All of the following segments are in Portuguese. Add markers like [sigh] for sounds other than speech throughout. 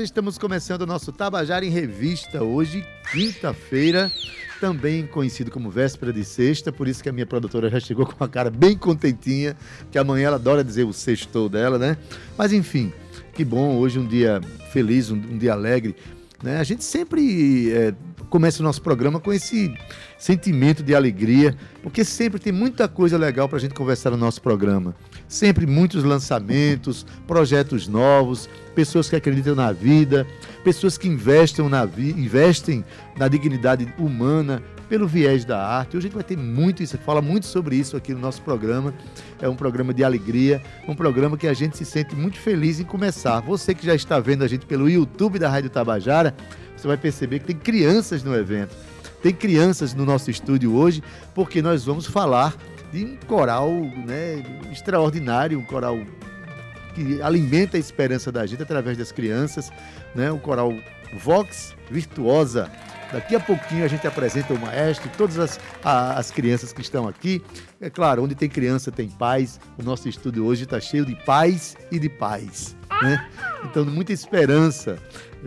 Estamos começando o nosso Tabajara em Revista, hoje, quinta-feira, também conhecido como véspera de sexta, por isso que a minha produtora já chegou com a cara bem contentinha, que amanhã ela adora dizer o sextou dela, né? Mas enfim, que bom, hoje um dia feliz, um, um dia alegre. Né? A gente sempre é, começa o nosso programa com esse sentimento de alegria, porque sempre tem muita coisa legal para a gente conversar no nosso programa. Sempre muitos lançamentos, projetos novos, pessoas que acreditam na vida, pessoas que investem na, vi investem na dignidade humana pelo viés da arte. Hoje a gente vai ter muito isso, fala muito sobre isso aqui no nosso programa. É um programa de alegria, um programa que a gente se sente muito feliz em começar. Você que já está vendo a gente pelo YouTube da Rádio Tabajara, você vai perceber que tem crianças no evento. Tem crianças no nosso estúdio hoje, porque nós vamos falar de um coral né, extraordinário, um coral que alimenta a esperança da gente através das crianças, né, o coral Vox Virtuosa. Daqui a pouquinho a gente apresenta o maestro, todas as, a, as crianças que estão aqui. É claro, onde tem criança tem paz. O nosso estúdio hoje está cheio de paz e de paz. Né? Então, muita esperança.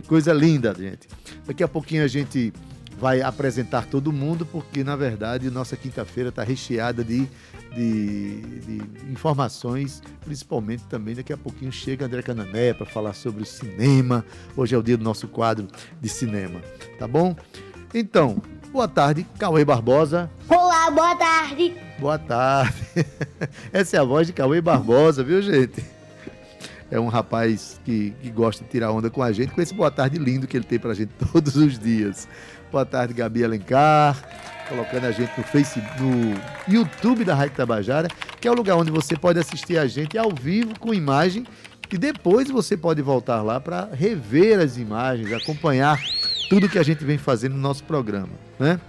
Coisa linda, gente. Daqui a pouquinho a gente vai apresentar todo mundo, porque na verdade nossa quinta-feira está recheada de, de, de, informações, principalmente também daqui a pouquinho chega André Canané para falar sobre o cinema. Hoje é o dia do nosso quadro de cinema, tá bom? Então, boa tarde, Cauê Barbosa. Olá, boa tarde. Boa tarde. [laughs] Essa é a voz de Cauê Barbosa, viu, gente? É um rapaz que, que, gosta de tirar onda com a gente, com esse boa tarde lindo que ele tem pra gente [laughs] todos os dias. Boa tarde, Gabi Alencar, colocando a gente no Facebook, no YouTube da Rádio Tabajara, que é o lugar onde você pode assistir a gente ao vivo com imagem e depois você pode voltar lá para rever as imagens, acompanhar tudo que a gente vem fazendo no nosso programa, né?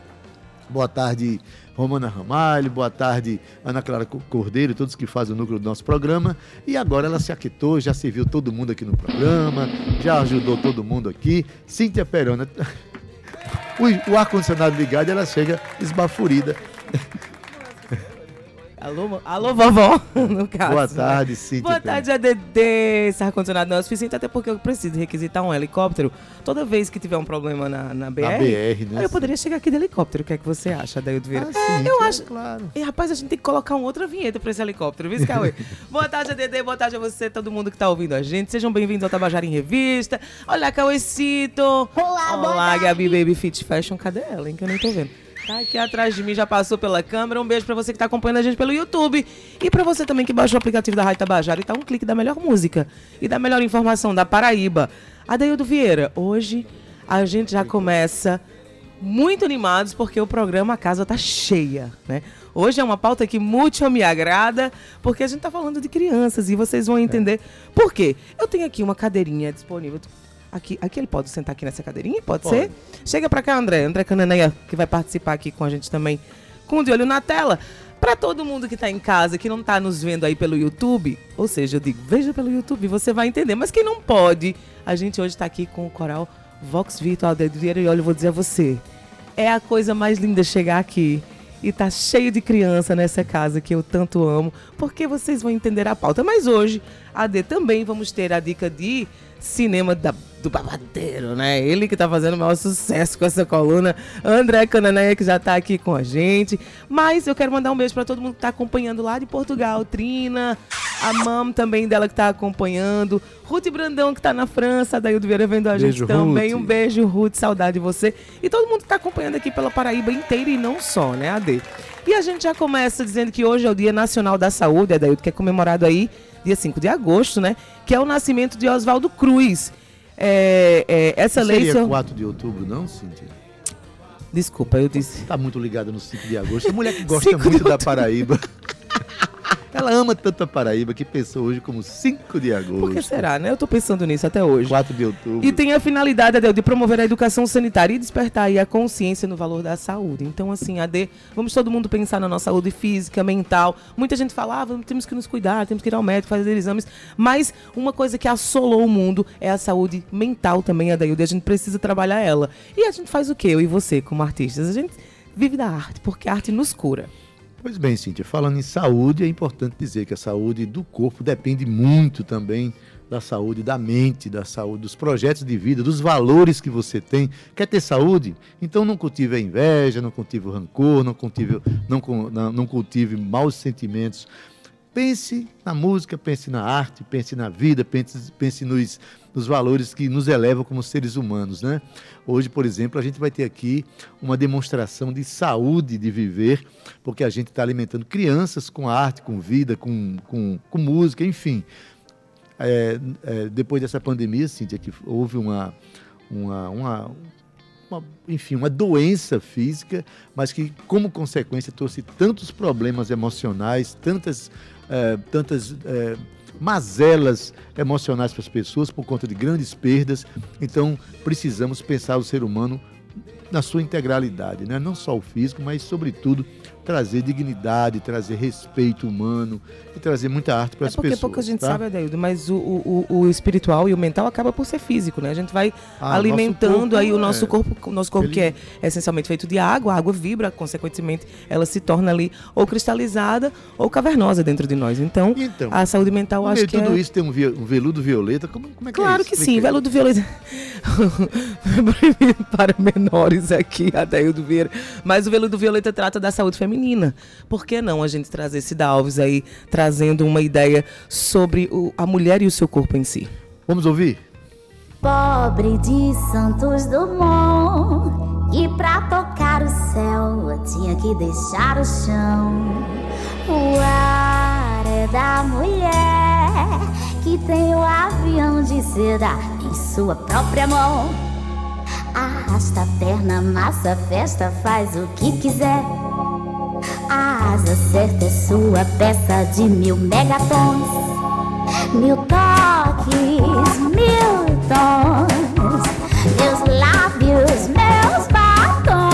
Boa tarde, Romana Ramalho, boa tarde, Ana Clara Cordeiro, todos que fazem o núcleo do nosso programa. E agora ela se aquietou, já serviu todo mundo aqui no programa, já ajudou todo mundo aqui. Cíntia Perona [laughs] o, ar-condicionado ligado, ela chega esbafurida. Alô, alô, vovó, [laughs] no caso. Boa tarde, Cíntia. Boa tarde, ADD. Esse ar-condicionado não é suficiente, até porque eu preciso requisitar um helicóptero toda vez que tiver um problema na, na BR. Na BR, né? Aí eu poderia chegar aqui de helicóptero. O que é que você acha, Daildo Vieira? Ah, sim, eu claro, acho. Claro. E, rapaz, a gente tem que colocar uma outra vinheta pra esse helicóptero, viu, Cauê? [laughs] Boa tarde, ADD. Boa tarde a você, todo mundo que tá ouvindo a gente. Sejam bem-vindos ao Tabajara em Revista. Olá, Cauêcito. Olá, boa Olá, tarde. Gabi Baby Fit Fashion. Cadê ela, hein? Que eu nem tô vendo. Tá aqui atrás de mim, já passou pela câmera. Um beijo pra você que tá acompanhando a gente pelo YouTube. E pra você também que baixou o aplicativo da Rádio Tabajara e tá um clique da melhor música e da melhor informação da Paraíba. Adeildo Vieira, hoje a gente já começa muito animados porque o programa A Casa tá cheia, né? Hoje é uma pauta que muito me agrada, porque a gente tá falando de crianças e vocês vão entender por quê. Eu tenho aqui uma cadeirinha disponível. Aqui, aqui ele pode sentar aqui nessa cadeirinha? Pode, Pode. ser? Chega pra cá, André. André Cananeia, que vai participar aqui com a gente também, com o de olho na tela. Pra todo mundo que tá em casa, que não tá nos vendo aí pelo YouTube, ou seja, eu digo, veja pelo YouTube, você vai entender. Mas quem não pode, a gente hoje tá aqui com o coral Vox Virtual de Vieira e olha, eu vou dizer a você, é a coisa mais linda chegar aqui e tá cheio de criança nessa casa que eu tanto amo, porque vocês vão entender a pauta. Mas hoje, AD, também vamos ter a dica de cinema da, do babadeiro, né? Ele que tá fazendo o maior sucesso com essa coluna, André Cananeia, que já tá aqui com a gente. Mas eu quero mandar um beijo para todo mundo que tá acompanhando lá de Portugal, Trina, a mam também dela que tá acompanhando, Ruth Brandão que tá na França, daí o Vieira vendo a Beijo, gente também. Ruth. Um beijo, Ruth, saudade de você. E todo mundo que tá acompanhando aqui pela Paraíba inteira e não só, né, AD? E a gente já começa dizendo que hoje é o Dia Nacional da Saúde, Adaildo, que é comemorado aí dia 5 de agosto, né? Que é o nascimento de Oswaldo Cruz. É, é, essa Não lei. seria seu- 4 de outubro, não, Cíntia? Desculpa, eu disse. Tá muito ligada no 5 de agosto. A mulher que gosta 5 de muito da. Paraíba. [laughs] Ela ama tanto a Paraíba que pensou hoje como 5 de agosto. Por que será, né? Eu tô pensando nisso até hoje. 4 de outubro. E tem a finalidade, Adel, de promover a educação sanitária e despertar aí a consciência no valor da saúde. Então, assim, Ade, vamos todo mundo pensar na nossa saúde física, mental. Muita gente fala, ah, temos que nos cuidar, temos que ir ao médico, fazer exames. Mas uma coisa que assolou o mundo é a saúde mental também, Adaildo, e a gente precisa trabalhar ela. E a gente faz o quê, eu e você, como artistas? A gente vive da arte, porque a arte nos cura. Pois bem, Cíntia, falando em saúde, é importante dizer que a saúde do corpo depende muito também da saúde da mente, da saúde, dos projetos de vida, dos valores que você tem. Quer ter saúde? Então não cultive a inveja, não cultive o rancor, não cultive, não, não, não cultive maus sentimentos. Pense na música, pense na arte, pense na vida, pense, pense nos, nos valores que nos elevam como seres humanos. Né? Hoje, por exemplo, a gente vai ter aqui uma demonstração de saúde de viver, porque a gente está alimentando crianças com arte, com vida, com, com, com música, enfim. É, é, depois dessa pandemia, Cíntia, que houve uma, uma, uma, uma, enfim, uma doença física, mas que, como consequência, trouxe tantos problemas emocionais, tantas é, tantas é, mazelas emocionais para as pessoas por conta de grandes perdas. Então, precisamos pensar o ser humano na sua integralidade, né? não só o físico, mas, sobretudo, trazer dignidade, trazer respeito humano e trazer muita arte para é as pessoas. Porque pouca gente tá? sabe, Adeildo, mas o, o, o, espiritual e o mental acaba por ser físico, né? A gente vai ah, alimentando aí o nosso é. corpo, o nosso corpo Ele... que é essencialmente feito de água, a água vibra, consequentemente ela se torna ali ou cristalizada ou cavernosa dentro de nós. Então, então a saúde mental acho que tudo é... isso tem um, um veludo violeta, como, como é que claro é que sim, veludo violeta. [laughs] para menores aqui, Adeildo Vieira. Mas o veludo violeta trata da saúde feminina por que não a gente trazer Cida Alves aí, trazendo uma ideia sobre o, a mulher e o seu corpo em si? Vamos ouvir? Pobre de Santos Dumont, e pra tocar o céu tinha que deixar o chão. O ar é da mulher que tem o avião de seda em sua própria mão. Arrasta a perna, massa, festa, faz o que quiser. A asa certa é sua peça de mil megatons, mil toques, mil tons, meus lábios, meus batons.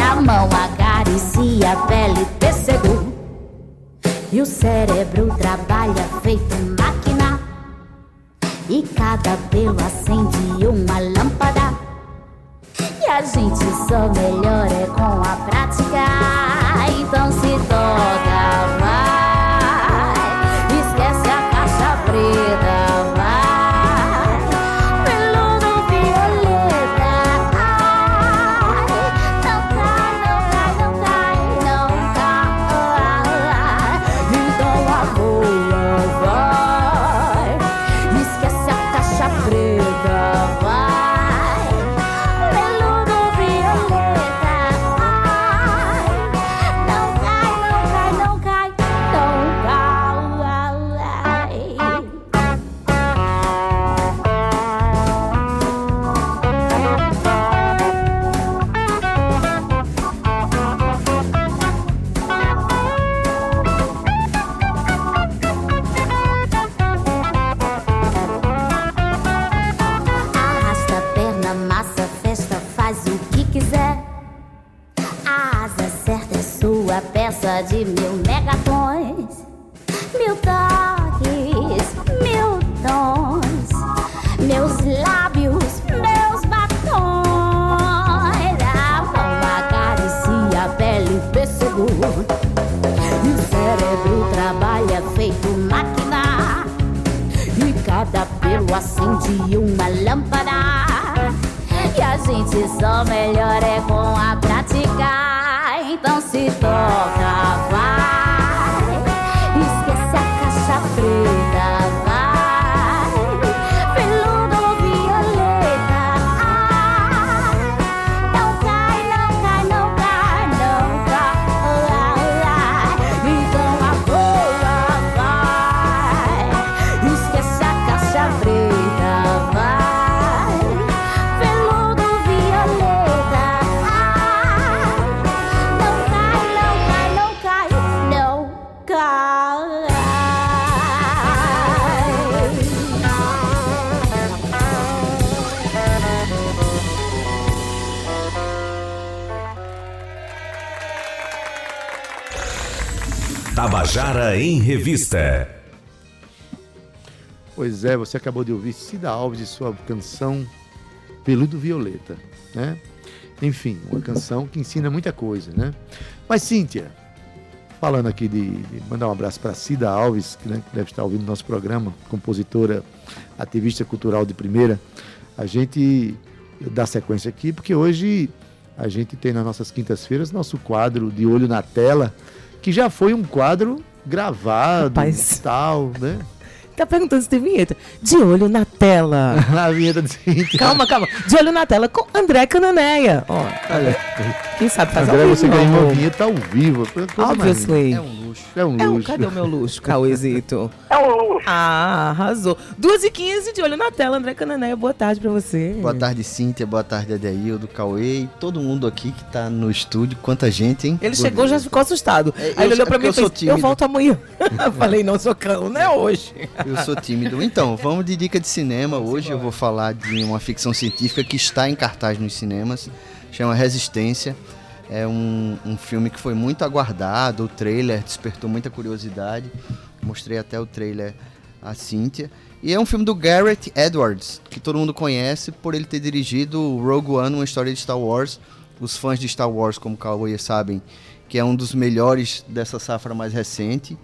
A mão acaricia a pele, pêssego, e o cérebro trabalha feito máquina. E cada pelo acende uma lâmpada. E a gente só melhora com a prática. Então Em Revista. Pois é, você acabou de ouvir Cida Alves e sua canção Peludo Violeta, né? Enfim, uma canção que ensina muita coisa, né? Mas Cíntia, falando aqui de, de mandar um abraço para Cida Alves, que, né, que deve estar ouvindo nosso programa, compositora, ativista cultural de primeira. A gente dá sequência aqui, porque hoje a gente tem nas nossas quintas-feiras nosso quadro de olho na tela, que já foi um quadro gravado Rapaz. tal, né? Tá perguntando se tem vinheta. De olho na tela. [laughs] A vinheta de calma, calma. De olho na tela com André Cananeia. Ó, Olha, quem sabe faz André, ao vivo, você meu ganhou uma amor. vinheta ao vivo. mais Obviously. É um luxo. É um É um, luxo. cadê o meu luxo, Cauêzito? [laughs] É um luxo. Ah, arrasou. 2 e 15 de olho na tela, André Cananeia. Boa tarde pra você. Boa tarde, Cíntia. Boa tarde, Adeildo, Cauê e todo mundo aqui que tá no estúdio. Quanta gente, hein? Ele chegou já ficou assustado. É, Aí eu- ele olhou é pra mim porque e fez, eu volto amanhã. [laughs] Falei, não, sou cão, não é hoje. [laughs] Eu sou tímido. Então, vamos de dica de cinema. Hoje eu vou falar de uma ficção científica que está em cartaz nos cinemas. Chama Resistência. É um, um filme que foi muito aguardado. O trailer despertou muita curiosidade. Mostrei até o trailer à Cíntia. E é um filme do Garrett Edwards, que todo mundo conhece por ele ter dirigido Rogue One, uma história de Star Wars. Os fãs de Star Wars, como Cauê sabem, que é um dos melhores dessa safra mais recente.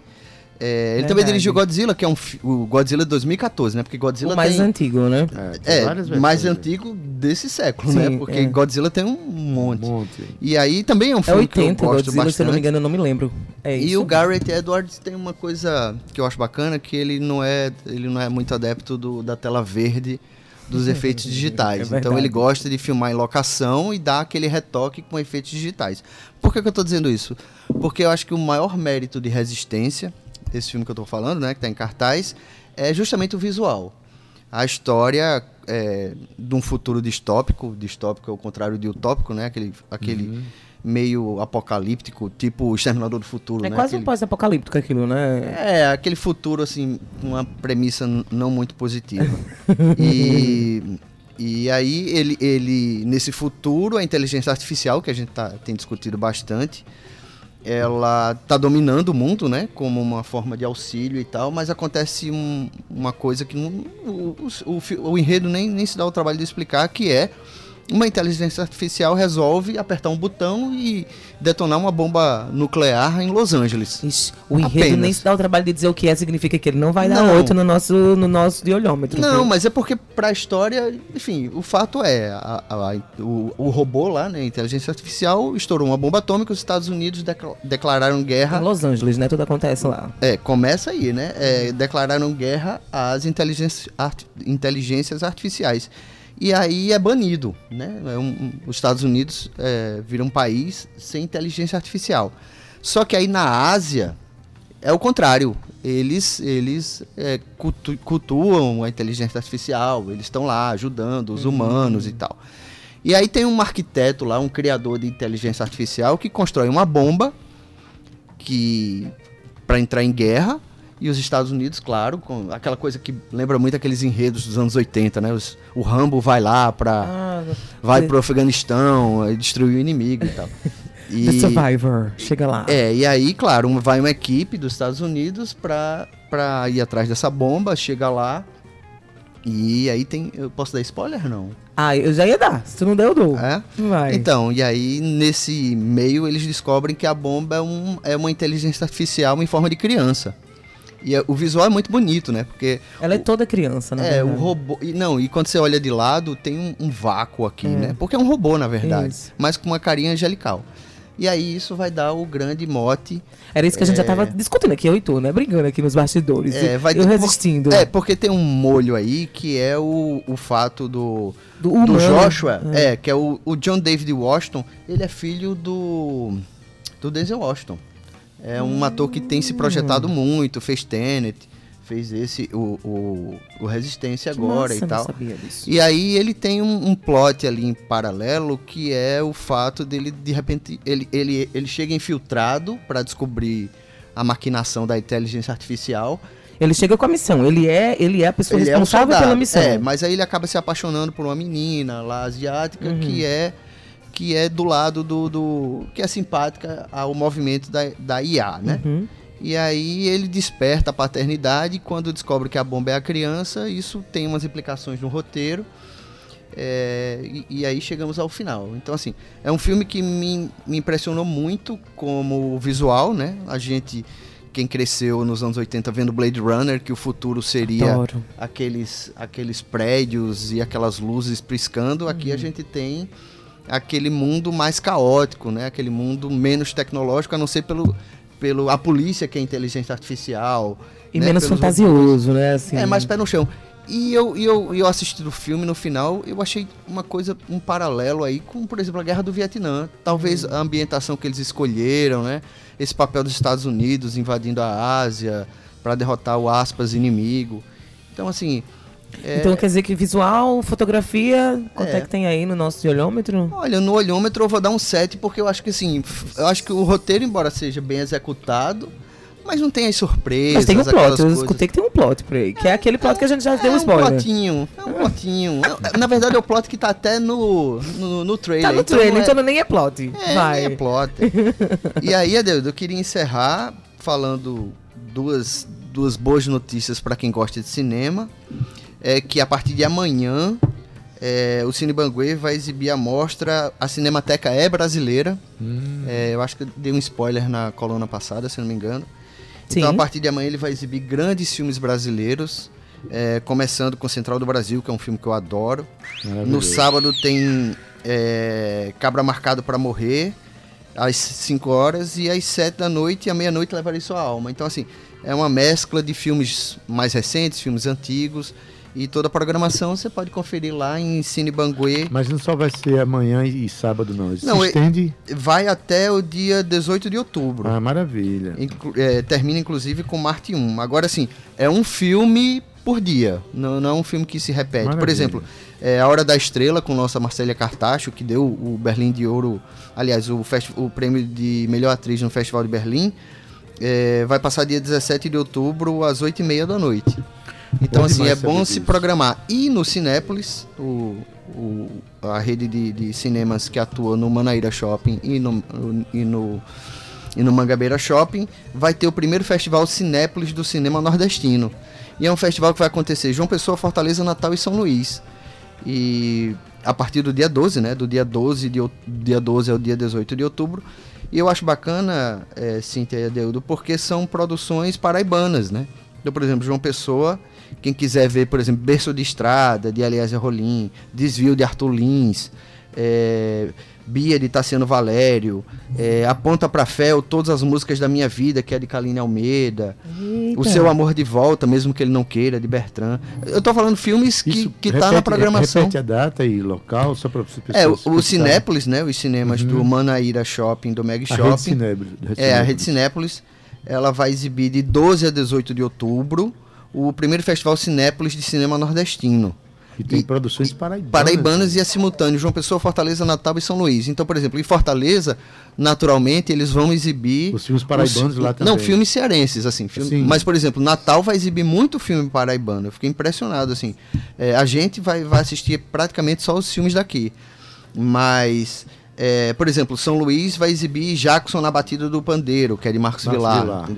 É, ele também dirigiu Godzilla, que é um o Godzilla de 2014, né? Porque Godzilla O mais tem antigo, né? É, é mais né? antigo desse século, Sim, né? Porque é. Godzilla tem um Um monte. monte. E aí também é um É filme 80, que eu gosto Godzilla, bastante. se eu não me engano, eu não me lembro. É E isso. o Garrett Edwards tem uma coisa que eu acho bacana, que ele não é, ele não é muito adepto do- da tela verde dos [laughs] efeitos digitais. É então ele gosta de filmar em locação e dar aquele retoque com efeitos digitais. Por que, que eu estou dizendo isso? Porque eu acho que o maior mérito de Resistência, esse filme que eu estou falando, né, que está em cartaz, é justamente o visual. A história é, de um futuro distópico, distópico é o contrário de utópico, né? Aquele, aquele meio apocalíptico, tipo o Exterminador do Futuro, É né? quase Aquele- um pós-apocalíptico aquilo, né? é, aquele futuro, assim, com uma premissa não muito positiva. [laughs] e, e aí, ele, ele, nesse futuro, a inteligência artificial, que a gente tá, tem discutido bastante, ela tá dominando o mundo, né? Como uma forma de auxílio e tal, mas acontece um- uma coisa que não, o, o, o o enredo nem, nem se dá o trabalho de explicar, que é uma inteligência artificial resolve apertar um botão e detonar uma bomba nuclear em Los Angeles. Ixi, o enredo Apenas. nem se dá o trabalho de dizer o que é, significa que ele não vai dar Não. 8 no nosso, no nosso de olhômetro. Não, viu? mas é porque pra história, enfim, o fato é, a- a- a- o, o robô lá, né, a inteligência artificial, estourou uma bomba atômica, os Estados Unidos decla- declararam Em guerra. Los Angeles, né? Tudo acontece lá. É, começa aí, né? É, declararam guerra às inteligências, art- inteligências artificiais. E aí é banido, né? É um- um- os Estados Unidos é, viram um país sem inteligência artificial. Só que aí na Ásia é o contrário. Eles, eles é, cultu- cultuam a inteligência artificial, eles estão lá ajudando os humanos e tal. E aí tem um arquiteto lá, um criador de inteligência artificial que constrói uma bomba que para entrar em guerra e os Estados Unidos, claro, com aquela coisa que lembra muito aqueles enredos dos anos 80, né? Os- o Rambo vai lá para Ah, vai pro Afeganistão, destruir o inimigo e tal. [laughs] E, The Survivor. Chega lá. é, e aí, claro, vai uma equipe dos Estados Unidos pra, pra ir atrás dessa bomba, chega lá. E aí tem. Eu posso dar spoiler? Não. Ah, eu já ia dar. Se tu não der, eu dou. É? Vai. Então, e aí nesse meio eles descobrem que a bomba é, um, é uma inteligência artificial em forma de criança. E é- o visual é muito bonito, né? Porque Ela é toda criança, né? é o robô. E, não, e quando você olha de lado, tem um, um vácuo aqui, É. né? Porque é um robô, na verdade. Isso. Mas com uma carinha angelical. E aí isso vai dar o grande mote. Era isso que a gente já tava discutindo aqui, eu e tu, né? Brigando aqui nos bastidores. É, vai eu resistindo. É, porque tem um molho aí que é o, o fato do. Do do. Joshua, é, que é o, o John David Washington, ele é filho do do Denzel Washington. É um ator que tem se projetado Hum. muito, fez Tenet, fez esse, o, o, o Resistência agora massa, e tal. Não sabia disso. E aí ele tem um, um plot ali em paralelo que é o fato dele, de repente, ele, ele, ele chega infiltrado para descobrir a maquinação da inteligência artificial. Ele chega com a missão. Ele é, ele é a pessoa Ele é um responsável soldado, pela missão. É, mas aí ele acaba se apaixonando por uma menina lá asiática Uhum. que é que é do lado do, do que é simpática ao movimento da, da IA, né? Uhum. E aí ele desperta a paternidade e quando descobre que a bomba é a criança, isso tem umas implicações no roteiro. É, e, e aí chegamos ao final. Então, assim, é um filme que me, me impressionou muito como visual, né? A gente, quem cresceu nos anos 80 vendo Blade Runner, que o futuro seria Adoro. aqueles, aqueles prédios e aquelas luzes piscando, aqui a gente tem aquele mundo mais caótico, né? Aquele mundo menos tecnológico, a não ser pelo, pelo a polícia que é inteligência artificial. E né? menos Pelos fantasioso, né? Assim. é, mais pé no chão. E eu, e eu, e eu assisti o filme no final, eu achei uma coisa, um paralelo aí com, por exemplo, a Guerra do Vietnã. Talvez a ambientação que eles escolheram, né? Esse papel dos Estados Unidos invadindo a Ásia para derrotar o aspas inimigo. Então, assim. É, Então quer dizer que visual, fotografia, quanto é, É. que tem aí no nosso olhômetro? Olha, no olhômetro eu vou dar um 7, porque eu acho que assim, eu acho que o roteiro, embora seja bem executado, mas não tem as surpresas. Mas tem um plot, eu escutei que tem um plot por aí, que é aquele plot que a gente já deu é um spoiler. plotinho, é um plotinho. É- Na verdade é o plot que tá até no, no, no trailer. Tá no então trailer, é- então nem é plot. É, Vai. nem é plot. e aí, Adeus, eu queria encerrar falando duas, duas boas notícias para quem gosta de cinema. É que a partir de amanhã é, o Cine Banguê vai exibir a mostra A Cinemateca é Brasileira. É, eu acho que eu dei um spoiler na coluna passada, se não me engano. Então, a Sim. partir de amanhã ele vai exibir grandes filmes brasileiros, é, começando com Central do Brasil, que é um filme que eu adoro. No sábado tem é, Cabra Marcado para Morrer, às 5 horas, e às 7 da noite e à meia-noite levarei sua alma. Então, assim, é uma mescla de filmes mais recentes, filmes antigos, e toda a programação você pode conferir lá em Cine Banguê. Mas não só vai ser amanhã e sábado, não. Isso Não, se estende. Vai até o dia 18 de outubro. Ah, maravilha. Inclu- é, termina inclusive com Marte 1. Agora sim, é um filme por dia, não, não é um filme que se repete. Por Maravilha. exemplo, é A Hora da Estrela com nossa Marcélia Cartacho, que deu o Berlim de Ouro, aliás, o, o prêmio de melhor atriz no Festival de Berlim, é, vai passar dia 17 de outubro às 8h30 da noite. Então, Bom assim, é bom se programar. E no Cinépolis, o, o- a rede de, de cinemas que atua no Manaíra Shopping e no, e no e no Mangabeira Shopping vai ter o primeiro festival Cinépolis do cinema nordestino. E é um festival que vai acontecer João Pessoa, Fortaleza, Natal e São Luís. E a partir do dia 12, né? Do dia 12 de dia 12 ao dia 18 de outubro. E eu acho bacana, é, Cíntia e Adeudo, porque são produções paraibanas, né? Então, por exemplo, João Pessoa, quem quiser ver, por exemplo, Berço de Estrada, de Aliás Rolim, Desvio de Arthur Lins, é, Bia de Tassiano Valério, é, A Ponta pra Fel, Todas as Músicas da Minha Vida, que é de Kaline Almeida, O Seu Amor de Volta, mesmo que ele não queira, de Bertrand. Eu tô falando filmes que, Isso que tá na repete- programação. Repete a data e local, só para pessoas. É, o, o. Cinépolis, né? Os cinemas do Manaíra Shopping, do Meg A rede Shopping. Cinépolis. É, a Rede Cinépolis. Ela vai exibir de 12 a 18 de outubro o primeiro Festival Cinépolis de Cinema Nordestino. E tem e- produções paraibanas. Paraibanas e é simultâneo, João Pessoa, Fortaleza, Natal e São Luís. Então, por exemplo, em Fortaleza, naturalmente, eles vão exibir... Os filmes paraibanos lá também. Não, filmes cearenses, assim. filme- Sim. Mas, por exemplo, Natal vai exibir muito filme paraibano. Eu fiquei impressionado, assim. É, a gente vai, vai assistir praticamente só os filmes daqui. Mas, é, por exemplo, São Luís vai exibir Jackson na Batida do Pandeiro, que é de Marcos, Marcos Vilar. Vilar.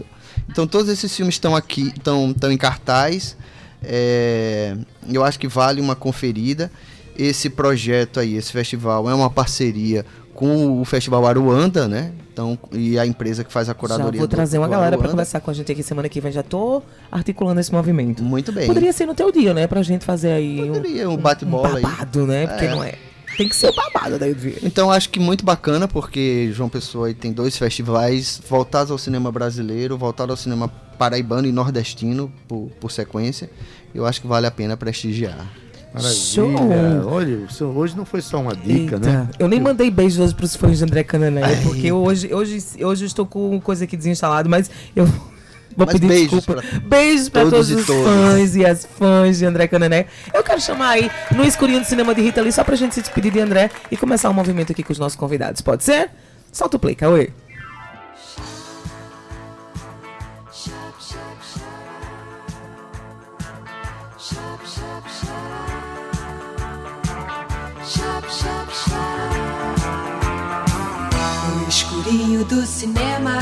Então, todos esses filmes estão aqui, estão em cartaz. É, eu acho que vale uma conferida. Esse projeto aí, esse festival, é uma parceria com o Festival Aruanda, né? Então, e a empresa que faz a Já curadoria vou do- trazer uma do galera pra Aruanda. conversar com a gente aqui semana que vem. Já tô articulando esse movimento. Muito bem. Poderia ser no teu dia, né? Pra gente fazer aí um, Poderia, um bate-bola aí. babado, né? Porque É. não é. Tem que ser o babado daí do dia. Então acho que muito bacana, porque João Pessoa aí tem dois festivais voltados ao cinema brasileiro, voltados ao cinema paraibano e nordestino, por, por sequência. Eu acho que vale a pena prestigiar. Maravilha. Show. Olha, o seu- hoje não foi só uma dica, Eita, né? Eu nem mandei beijos hoje pros fãs de André Canané, porque hoje, hoje, hoje eu estou com coisa aqui desinstalada, mas eu vou Mas pedir beijos desculpa. Beijos pra todos todos, os todas. fãs e as fãs de André Canané. Eu quero chamar aí no escurinho do cinema de Rita ali, só pra gente se despedir de André e começar um movimento aqui com os nossos convidados. Pode ser? Solta o play, Cauê. No escurinho do cinema,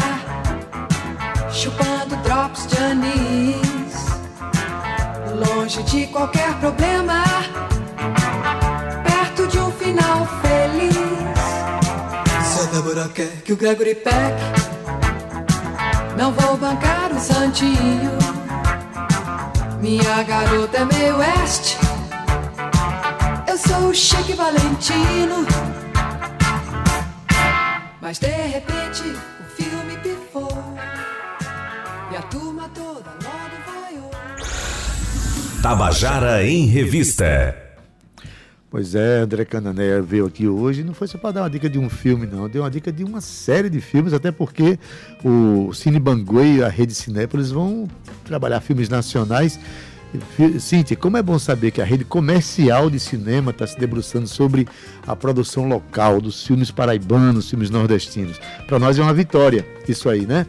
chupando drops de anis, longe de qualquer problema, perto de um final feliz. Se a Débora quer que o Gregory Peck, não vou bancar o santinho. Minha garota é meio oeste, eu sou o Chique Valentino. Mas de repente turma toda logo vaiou. Tabajara em Revista. Pois é, André Canané veio aqui hoje, não foi só para dar uma dica de um filme, não, deu uma dica de uma série de filmes, até porque o Cine Banguei e a Rede Cinépolis vão trabalhar filmes nacionais. Cíntia, como é bom saber que a rede comercial de cinema está se debruçando sobre a produção local dos filmes paraibanos, filmes nordestinos. Para nós é uma vitória isso aí, né?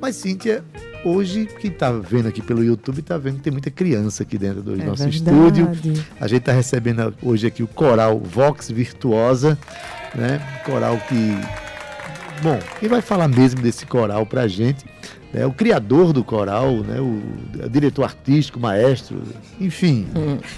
Mas, Cíntia, hoje, quem está vendo aqui pelo YouTube está vendo que tem muita criança aqui dentro do É nosso verdade. estúdio. A gente está recebendo hoje aqui o coral Vox Virtuosa, né? Coral que. Bom, quem vai falar mesmo desse coral pra gente é o criador do coral, né? o, o diretor artístico, maestro, enfim,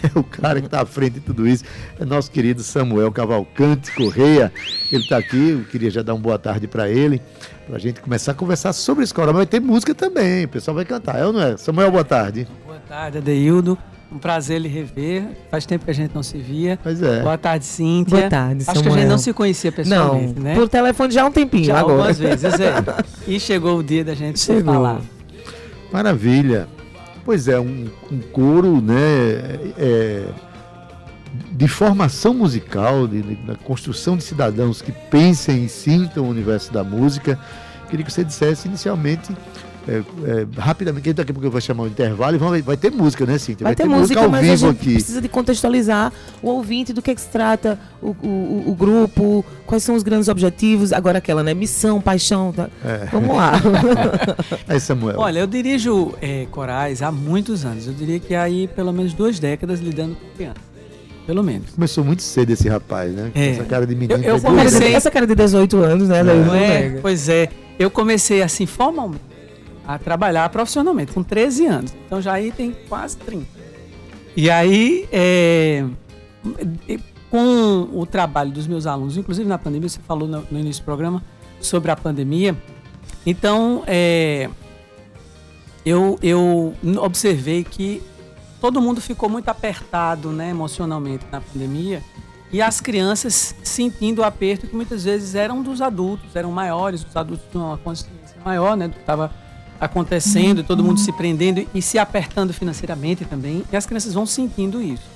é [laughs] o cara que está à frente de tudo isso. É nosso querido Samuel Cavalcante Correia. Ele está aqui, eu queria já dar uma boa tarde para ele, para a gente começar a conversar sobre esse coral. Mas vai ter música também, o pessoal vai cantar, é ou não é? Samuel, boa tarde. Boa tarde, Adeildo. Um prazer lhe rever. Faz tempo que a gente não se via. Pois é. Boa tarde, Cíntia. Boa tarde, Acho que a Samuel. gente não se conhecia Não, pessoalmente, né? por telefone já há um tempinho Já agora. algumas vezes, é. [laughs] E chegou o dia da gente se Chegou. falar. Maravilha. Pois é, um, um coro, né, é, de formação musical, de, de- da construção de cidadãos que pensem e sintam o universo da música. Queria que você dissesse inicialmente, é, é, rapidamente, que daqui a pouco eu vou chamar o intervalo e vamos- vai ter música, né, Cíntia? Vai ter música, ao mas a vivo gente aqui. precisa de contextualizar o ouvinte do que, que se trata, o, o, o- grupo, quais são os grandes objetivos. Agora aquela, né? Missão, paixão. tá? É. Vamos lá. Aí, [laughs] Samuel. Olha, eu dirijo eh, corais há muitos anos. Eu diria que há aí pelo menos duas décadas lidando com criança. Pelo menos. Começou muito cedo esse rapaz, né? Com É. Essa cara de menino. Eu- eu tá comecei-. Essa cara de 18 anos, né? é? Pois é. Eu comecei assim formalmente a trabalhar profissionalmente com 13 anos. Então já aí tem quase 30. E aí, é, com o trabalho dos meus alunos, inclusive na pandemia, você falou no, no início do programa sobre a pandemia. Então, é, eu, eu observei que todo mundo ficou muito apertado né, emocionalmente na pandemia e as crianças sentindo o aperto que muitas vezes eram dos adultos, eram maiores, os adultos tinham uma consciência maior né, do que estava acontecendo, e todo mundo se prendendo e se apertando financeiramente também, e as crianças vão sentindo isso.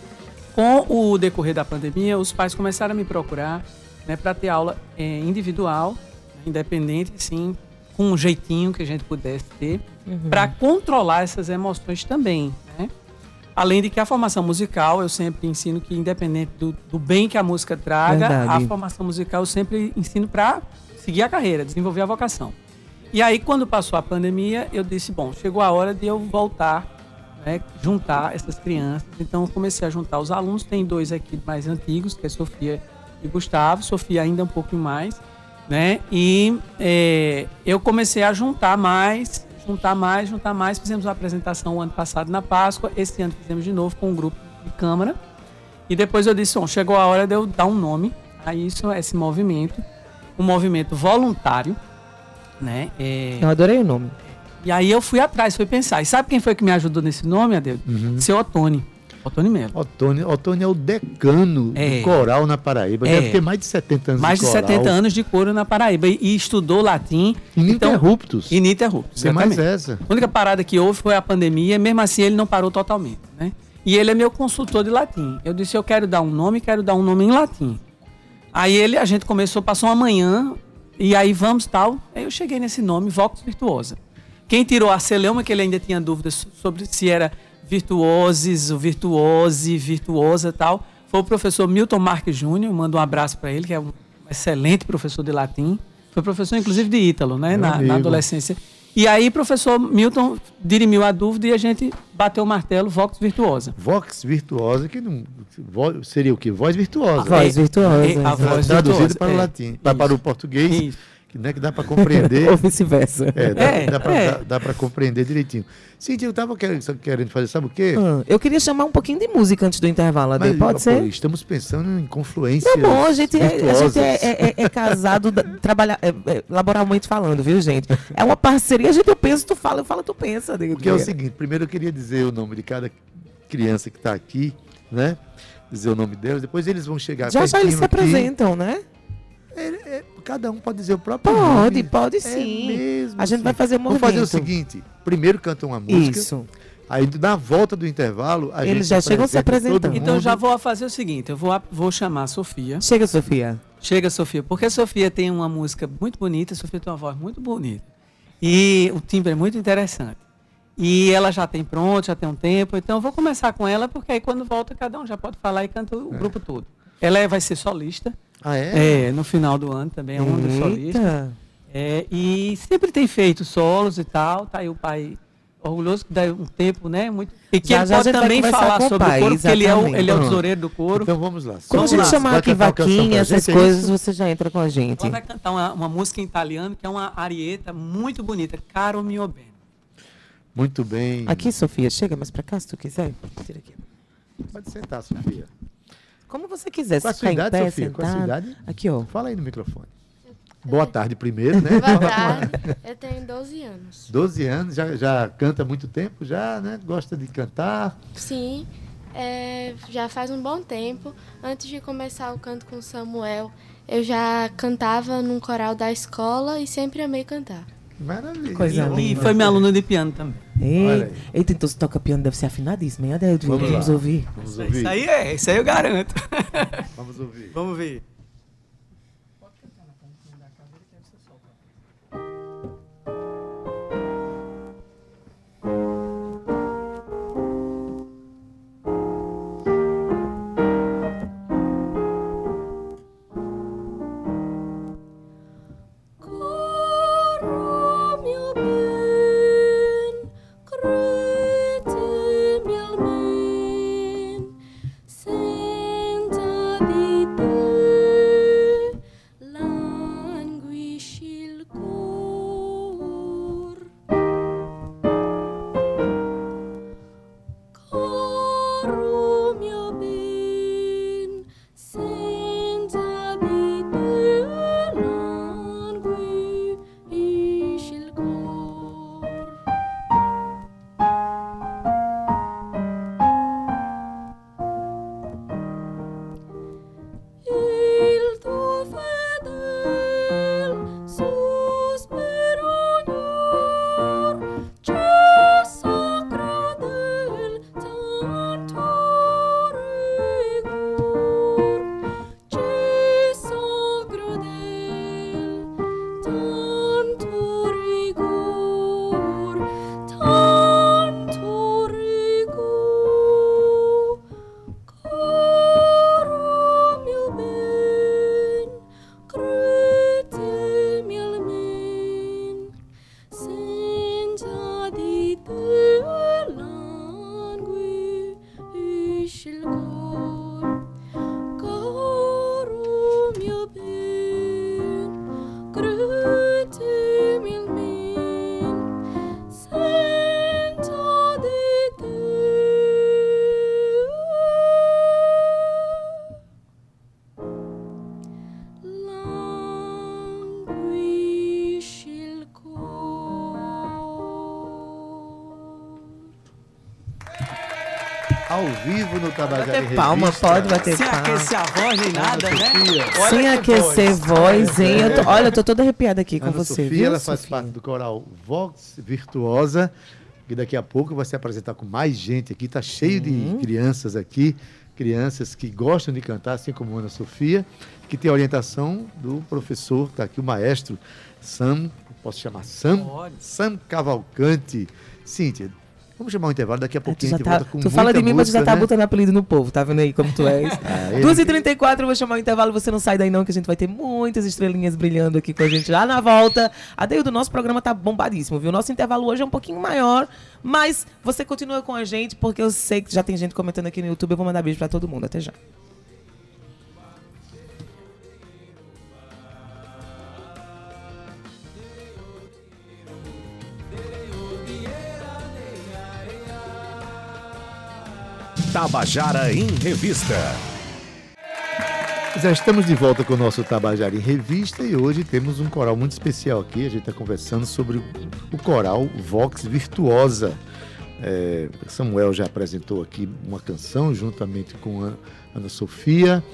Com o decorrer da pandemia, os pais começaram a me procurar né, para ter aula eh, individual, independente, sim, com um jeitinho que a gente pudesse ter, para controlar essas emoções também. Né? Além de que a formação musical, eu sempre ensino que, independente do, do bem que a música traga, Verdade. a formação musical eu sempre ensino para seguir a carreira, desenvolver a vocação. E aí, quando passou a pandemia, eu disse: bom, chegou a hora de eu voltar, né, juntar essas crianças. Então, eu comecei a juntar os alunos. Tem dois aqui mais antigos, que é Sofia e Gustavo. Sofia ainda um pouquinho mais, né? E é, eu comecei a juntar mais, juntar mais, juntar mais. Fizemos uma apresentação o ano passado na Páscoa. Esse ano fizemos de novo com um grupo de câmara. E depois eu disse, bom, chegou a hora de eu dar um nome a isso, a esse movimento. Um movimento voluntário, né? É, Eu adorei o nome. e aí eu fui atrás, fui pensar. E sabe quem foi que me ajudou nesse nome, Adeus? Seu Otone. Otone Melo. Otônio é o decano É. do coral na Paraíba. É. Deve ter mais de 70 anos Mais de coral. 70 anos de coro na Paraíba. E, e estudou latim. Ininterruptos. Então, ininterruptos. Tem mais essa. A única parada que houve foi a pandemia, mesmo assim ele não parou totalmente, né? E ele é meu consultor de latim. Eu disse, eu quero dar um nome, quero dar um nome em latim. Aí ele, a gente começou, passou uma manhã, e aí vamos tal. Aí eu cheguei nesse nome, Vox Virtuosa. Quem tirou a celeuma, que ele ainda tinha dúvidas sobre se era virtuoses, o virtuose, virtuosa e tal, foi o professor Milton Marques Júnior, mando um abraço para ele, que é um excelente professor de latim. Foi professor, inclusive, de Ítalo, né, na, na adolescência. E aí, professor Milton dirimiu a dúvida e a gente bateu o martelo, Vox Virtuosa. Vox virtuosa, que não. seria o quê? Voz virtuosa. Voz virtuosa. É, a voz Traduzido virtuosa, para o é. latim. Para, Isso. para o português. Isso. Que, né, que dá para compreender. [laughs] Ou vice-versa. É, dá, É, dá, pra, é. dá, dá compreender direitinho. Cíntia, eu tava querendo, querendo fazer, sabe o quê? Ah, eu queria chamar um pouquinho de música antes do intervalo, Ade. Mas, Pode pô, ser? Estamos pensando em confluência. Tá bom, a gente, é, a gente é, é- é- é casado, da- trabalha, é- é, laboralmente falando, viu, gente? É uma parceria, a gente eu penso, tu fala, eu falo, tu pensa. Ade. Porque é o seguinte, primeiro eu queria dizer o nome de cada criança que está aqui, né? Dizer o nome delas, depois eles vão chegar Já já eles se aqui. apresentam, né? É, é, cada um pode dizer o próprio Pode, nome. pode É sim. mesmo, A gente sim. vai fazer um Vamos fazer o movimento. seguinte, primeiro canta uma música, Isso. aí na volta do intervalo a Eles gente já chegam se apresentando. Então já vou fazer o seguinte, eu vou, vou chamar a Sofia. Chega, Sofia. Chega, Sofia, porque a Sofia tem uma música muito bonita, a Sofia tem uma voz muito bonita. E o timbre é muito interessante. E ela já tem pronto, já tem um tempo, então eu vou começar com ela, porque aí quando volta cada um já pode falar e canta o grupo todo. Ela é- vai ser solista, Ah, é? é, no final do ano também é uma. Eita. É, e sempre tem feito solos e tal, tá aí o pai orgulhoso que dá um tempo, né, muito... E que Já, ele já pode também falar com o sobre pai, o coro, porque ele é o, ele é o tesoureiro do coro. Então vamos lá. Quando a Vamos gente lá. chamar aqui vaquinha, essas gente, coisas, isso? você já entra com a gente. Ela vai cantar uma, uma música em italiano, que é uma arieta muito bonita, Caro mio bene. Muito bem. Aqui, Sofia, chega mais pra cá se tu quiser. Tira aqui. Pode sentar, Sofia. Como você quiser, Qual a se sua idade, pé, Sofia? Qual a sua sentado. idade? Aqui, ó. Fala aí no microfone. Boa tarde primeiro, né? Boa tarde. Eu tenho 12 anos. 12 anos, já, já canta há muito tempo, já, né? Gosta de cantar. Sim, é, já faz um bom tempo. Antes de começar o canto com Samuel, eu já cantava num coral da escola e sempre amei cantar. Maravilha. Coisa E, e linda. foi minha aluna de piano também. Ei, eita, então se toca piano deve ser afinadíssimo, hein, Adelio? Vamos Vamos, ouvir. Vamos ouvir. Isso aí é, isso aí eu garanto. Vamos ouvir. Vamos ver. the Bater palma, pode bater Sem palma. aquecer a voz nem nada, né? Olha Sem que aquecer voz, hein? Eu tô- olha, eu tô toda arrepiada aqui com Ana você, Sofia, viu, ela faz Sofia? parte do coral Vox Virtuosa, que daqui a pouco vai se apresentar com mais gente aqui. Tá cheio Uhum. de crianças aqui, crianças que gostam de cantar, assim como a Ana Sofia, que tem a orientação do professor, tá aqui o maestro Sam, posso chamar Sam? Pode. Sam Cavalcante. Cíntia, vamos chamar um intervalo, daqui a tu pouquinho a gente tá- volta com tu fala de mim, mas tu já música, tá né? botando apelido no povo, tá vendo aí como tu és? [laughs] Ah, ele- 2h34, eu vou chamar o intervalo, você não sai daí não, que a gente vai ter muitas estrelinhas brilhando aqui com a gente lá na volta. Adeildo, nosso programa tá bombadíssimo, viu? Nosso intervalo hoje é um pouquinho maior, mas você continua com a gente, porque eu sei que já tem gente comentando aqui no YouTube, eu vou mandar beijo pra todo mundo, até já. Tabajara em Revista. Já estamos de volta com o nosso Tabajara em Revista e hoje temos um coral muito especial aqui. A gente está conversando sobre o coral Vox Virtuosa. É, Samuel já apresentou aqui uma canção juntamente com a Ana Sofia,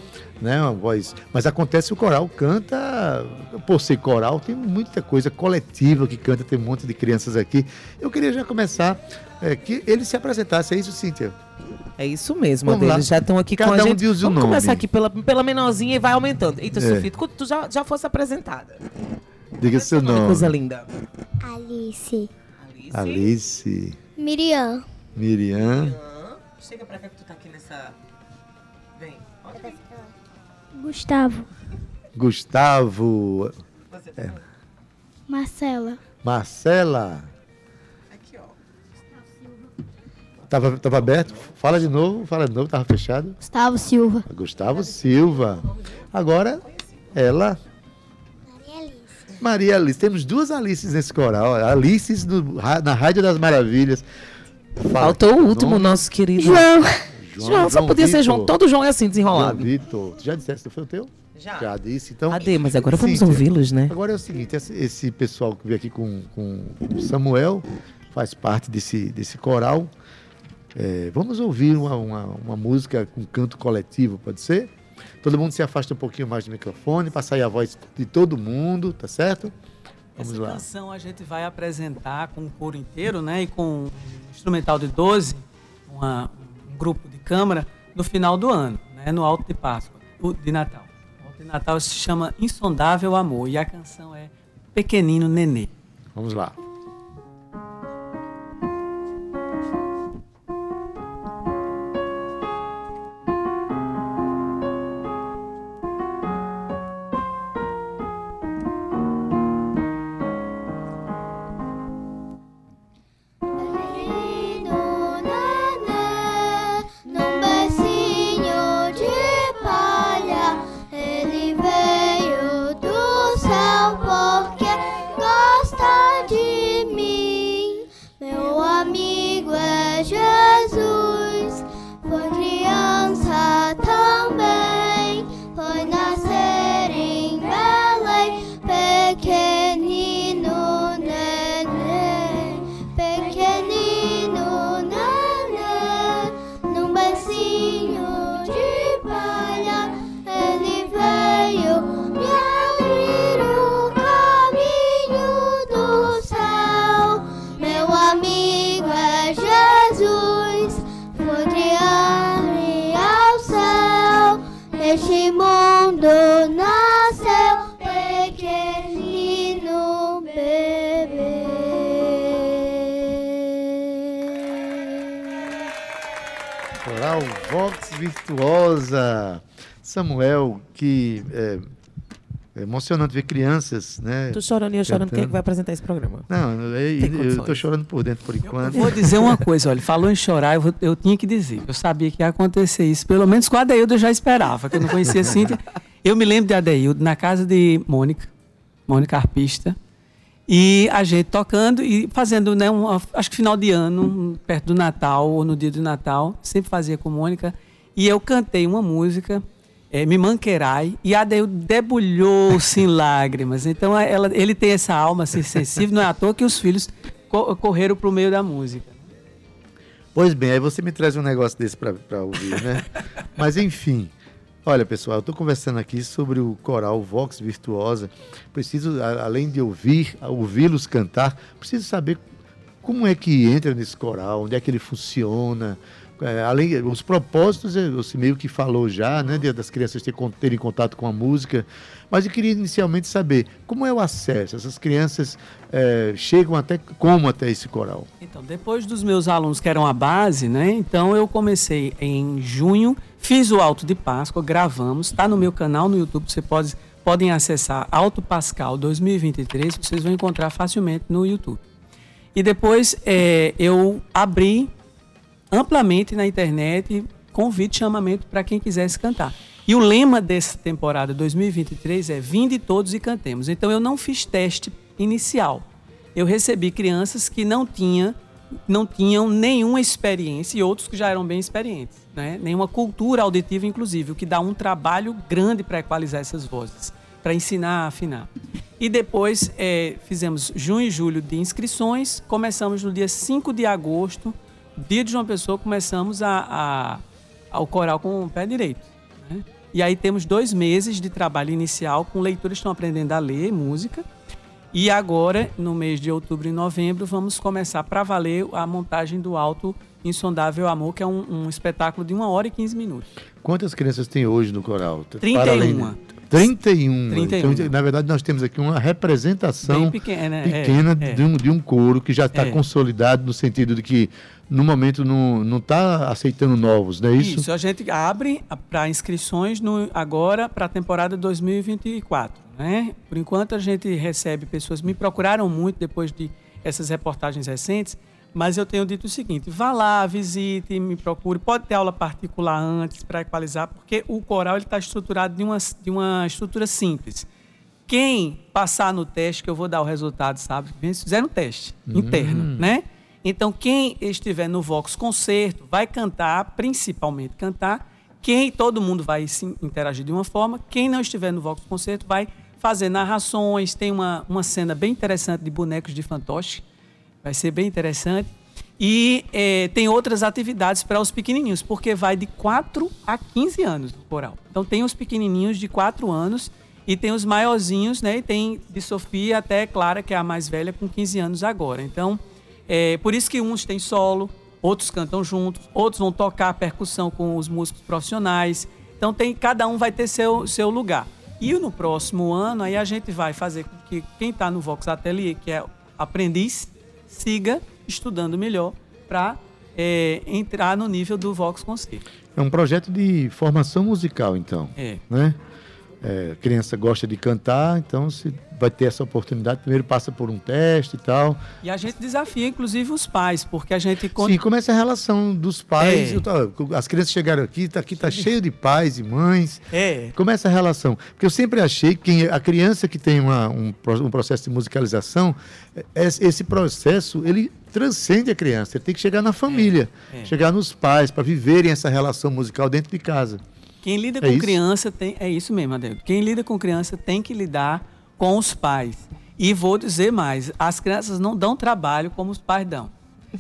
né? Uma voz. Mas acontece o coral canta, por ser coral, tem muita coisa coletiva que canta, tem um monte de crianças aqui. Eu queria já começar é, que ele se apresentasse, é isso, Cíntia? É isso mesmo, Vamos eles já estão aqui com Cada a um gente. diz o Vamos nome. começar aqui pela, pela menorzinha e vai aumentando. Eita, É. Sofia, tu, tu já, já fosse apresentada. Diga seu Olha que nome. coisa linda. Alice. Alice. Alice, Miriam. Miriam, Chega pra cá que tu tá aqui nessa. Vem. Gustavo. Gustavo, Marcela. Marcela. Tava, tava aberto? Fala de novo, fala de novo, tava fechado. Gustavo Silva. Gustavo Silva. Agora, ela. Maria Alice. Temos duas Alices nesse coral. Alices no- na Rádio das Maravilhas. Fala Faltou o nome. último, nosso querido. João. João, só podia ser João. Vitor. Todo João é assim, João desenrolado. Vitor. Tu já disseste que foi o teu? Já. Já disse. Então, Ade, mas agora vamos ouvi-los, né? Agora é o seguinte, esse, esse pessoal que veio aqui com, com o Samuel faz parte desse, desse coral. É, vamos ouvir uma, uma, uma música com canto coletivo, pode ser? Todo mundo se afasta um pouquinho mais do microfone para sair a voz de todo mundo, tá certo? Vamos Essa lá. canção a gente vai apresentar com o coro inteiro, né? E com um instrumental de 12, uma- um grupo de câmara, no final do ano, né? No Alto de Páscoa, de Natal. O Alto de Natal se chama Insondável Amor e a canção é Pequenino Nenê. Vamos lá. Samuel, que é, é emocionante ver crianças, né? Tu chorando e eu chorando, quem é que vai apresentar esse programa? Não, eu, eu tô condições. chorando por dentro por Eu enquanto. vou dizer uma coisa, olha, falou em chorar, eu, vou- eu tinha que dizer. Eu sabia que ia acontecer isso. Pelo menos com a Adeildo eu já esperava, que eu não conhecia Cíntia. Eu me lembro de Adeildo na casa de Mônica, Mônica Arpista, e a gente tocando e fazendo, né, um, acho que final de ano, perto do Natal, ou no dia do Natal, sempre fazia com Mônica, e eu cantei uma música, eh, Me Manquerai, e a Adeildo debulhou-se em lágrimas. Então ela, ele tem essa alma assim, sensível, não é à toa que os filhos co- correram para o meio da música. Pois bem, aí você me traz um negócio desse para ouvir, né? [laughs] Mas enfim, olha pessoal, eu estou conversando aqui sobre o coral Vox Virtuosa. Preciso, além de ouvir, ouvi-los cantar, preciso saber como é que entra nesse coral, onde é que ele funciona. É, além os propósitos, é, você meio que falou já, né, das crianças ter, con- terem contato com a música, mas eu queria inicialmente saber como é o acesso. Essas crianças é, chegam até como até esse coral? Então, depois dos meus alunos que eram a base, né? Então eu comecei em junho, fiz o Alto de Páscoa, gravamos, está no meu canal no YouTube, você pode, podem acessar Alto Pascal 2023, vocês vão encontrar facilmente no YouTube. E depois eh, eu abri amplamente na internet convite, chamamento para quem quisesse cantar. E o lema dessa temporada 2023 é Vinde todos e cantemos. Então eu não fiz teste inicial. Eu recebi crianças que não tinham não tinham nenhuma experiência e outros que já eram bem experientes, né? Nenhuma cultura auditiva, inclusive, o que dá um trabalho grande para equalizar essas vozes, para ensinar a afinar. E depois eh, fizemos junho e julho de inscrições, começamos no dia 5 de agosto, dia de João Pessoa, começamos a, a, ao coral com o pé direito. né? E aí temos dois meses de trabalho inicial com leituras que estão aprendendo a ler música. E agora, no mês de outubro e novembro, vamos começar para valer a montagem do Alto Insondável Amor, que é um, um espetáculo de 1 hora e 15 minutos. Quantas crianças tem hoje no coral? 31. Para além 31. 31. Então, na verdade, nós temos aqui uma representação Bem pequena, é, pequena é. De, um, de um coro que já está É. consolidado no sentido de que, no momento, não está aceitando novos, não é isso? Isso, a gente abre para inscrições no, agora para a temporada 2024. Né? Por enquanto, a gente recebe pessoas, me procuraram muito depois de essas reportagens recentes, mas eu tenho dito o seguinte: vá lá, visite, me procure. Pode ter aula particular antes para equalizar, porque o coral está estruturado de uma, de uma estrutura simples. Quem passar no teste, que eu vou dar o resultado, sabe? Eles fizeram um teste interno, né? Então, quem estiver no Vox Concerto vai cantar, principalmente cantar. Quem, todo mundo vai se interagir de uma forma. Quem não estiver no Vox Concerto vai fazer narrações. Tem uma, uma cena bem interessante de bonecos de fantoche. Vai ser bem interessante. E eh, tem outras atividades para os pequenininhos, porque vai de 4 a 15 anos o coral. Então tem os pequenininhos de 4 anos e tem os maiorzinhos, né? E tem de Sofia até Clara, que é a mais velha, com 15 anos agora. Então, é por isso que uns têm solo, outros cantam juntos, outros vão tocar percussão com os músicos profissionais. Então tem cada um vai ter seu, seu lugar. E no próximo ano aí a gente vai fazer com que quem está no Vox Atelier, que é aprendiz, siga estudando melhor para entrar no nível do Vox Concerto. É um projeto de formação musical, então. É. Né? É, a criança gosta de cantar, então se vai ter essa oportunidade, primeiro passa por um teste e tal. E a gente desafia, inclusive, os pais, porque a gente... Sim, como é essa relação dos pais? É. Tô- as crianças chegaram aqui, tá, aqui tá cheio de pais e mães. É. Como é essa relação? Porque eu sempre achei que quem- a criança que tem uma- um, um processo de musicalização, é- esse processo, ele transcende a criança. Ele tem que chegar na família, é. chegar nos pais, para viverem essa relação musical dentro de casa. Quem lida É com isso? criança tem. É isso mesmo, Adel. Quem lida com criança tem que lidar com os pais. E vou dizer mais: as crianças não dão trabalho como os pais dão.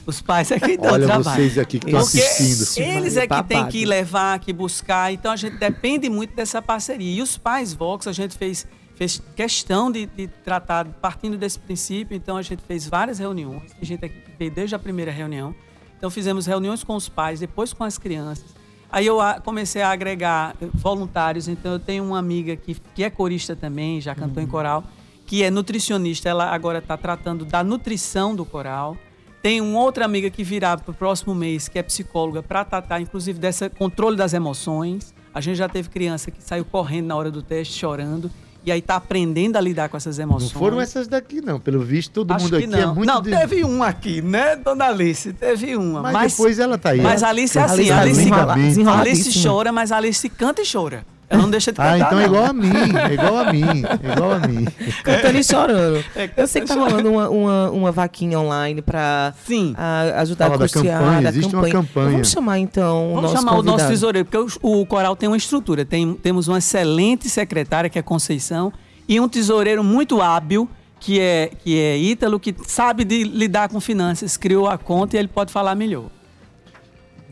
Os pais é que [laughs] dão Olha trabalho. vocês aqui que estão assistindo. Eles é que tem Babado. que levar, que buscar. Então a gente depende muito dessa parceria. E os pais Vox, a gente fez, fez questão de, de tratar partindo desse princípio. Então a gente fez várias reuniões. A gente aqui veio desde a primeira reunião. Então fizemos reuniões com os pais, depois com as crianças. Aí eu comecei a agregar voluntários. Então eu tenho uma amiga que, que é corista também, já cantou em coral, que é nutricionista. Ela agora está tratando da nutrição do coral. Tem uma outra amiga que virá para o próximo mês, que é psicóloga, para tratar, inclusive, desse controle das emoções. A gente já teve criança que saiu correndo na hora do teste, chorando, e aí está aprendendo a lidar com essas Não emoções. foram essas daqui, não. Pelo visto, todo Acho mundo aqui é não. muito. não, de- teve um aqui, né, dona Alice? Teve uma. Mas, Mas, depois ela tá aí. mas a Alice é assim, Alice a tá Alice, desenrola- Alice desenroladíssima. chora, mas a Alice canta e chora. Ela não deixa de Ah, cantar. então é igual a mim, é igual a mim, é igual a mim. Cantando e chorando. [laughs] É, Eu sei que tá rolando uma, uma, uma vaquinha online pra Sim. a- ajudar Fala a da custear campanha, da existe uma campanha. Vamos chamar então o Vamos nosso chamar o nosso convidado. tesoureiro, porque o, o coral tem uma estrutura. Tem, temos uma excelente secretária, que é Conceição, e um tesoureiro muito hábil, que é, que é Ítalo, que sabe de lidar com finanças, criou a conta e ele pode falar melhor.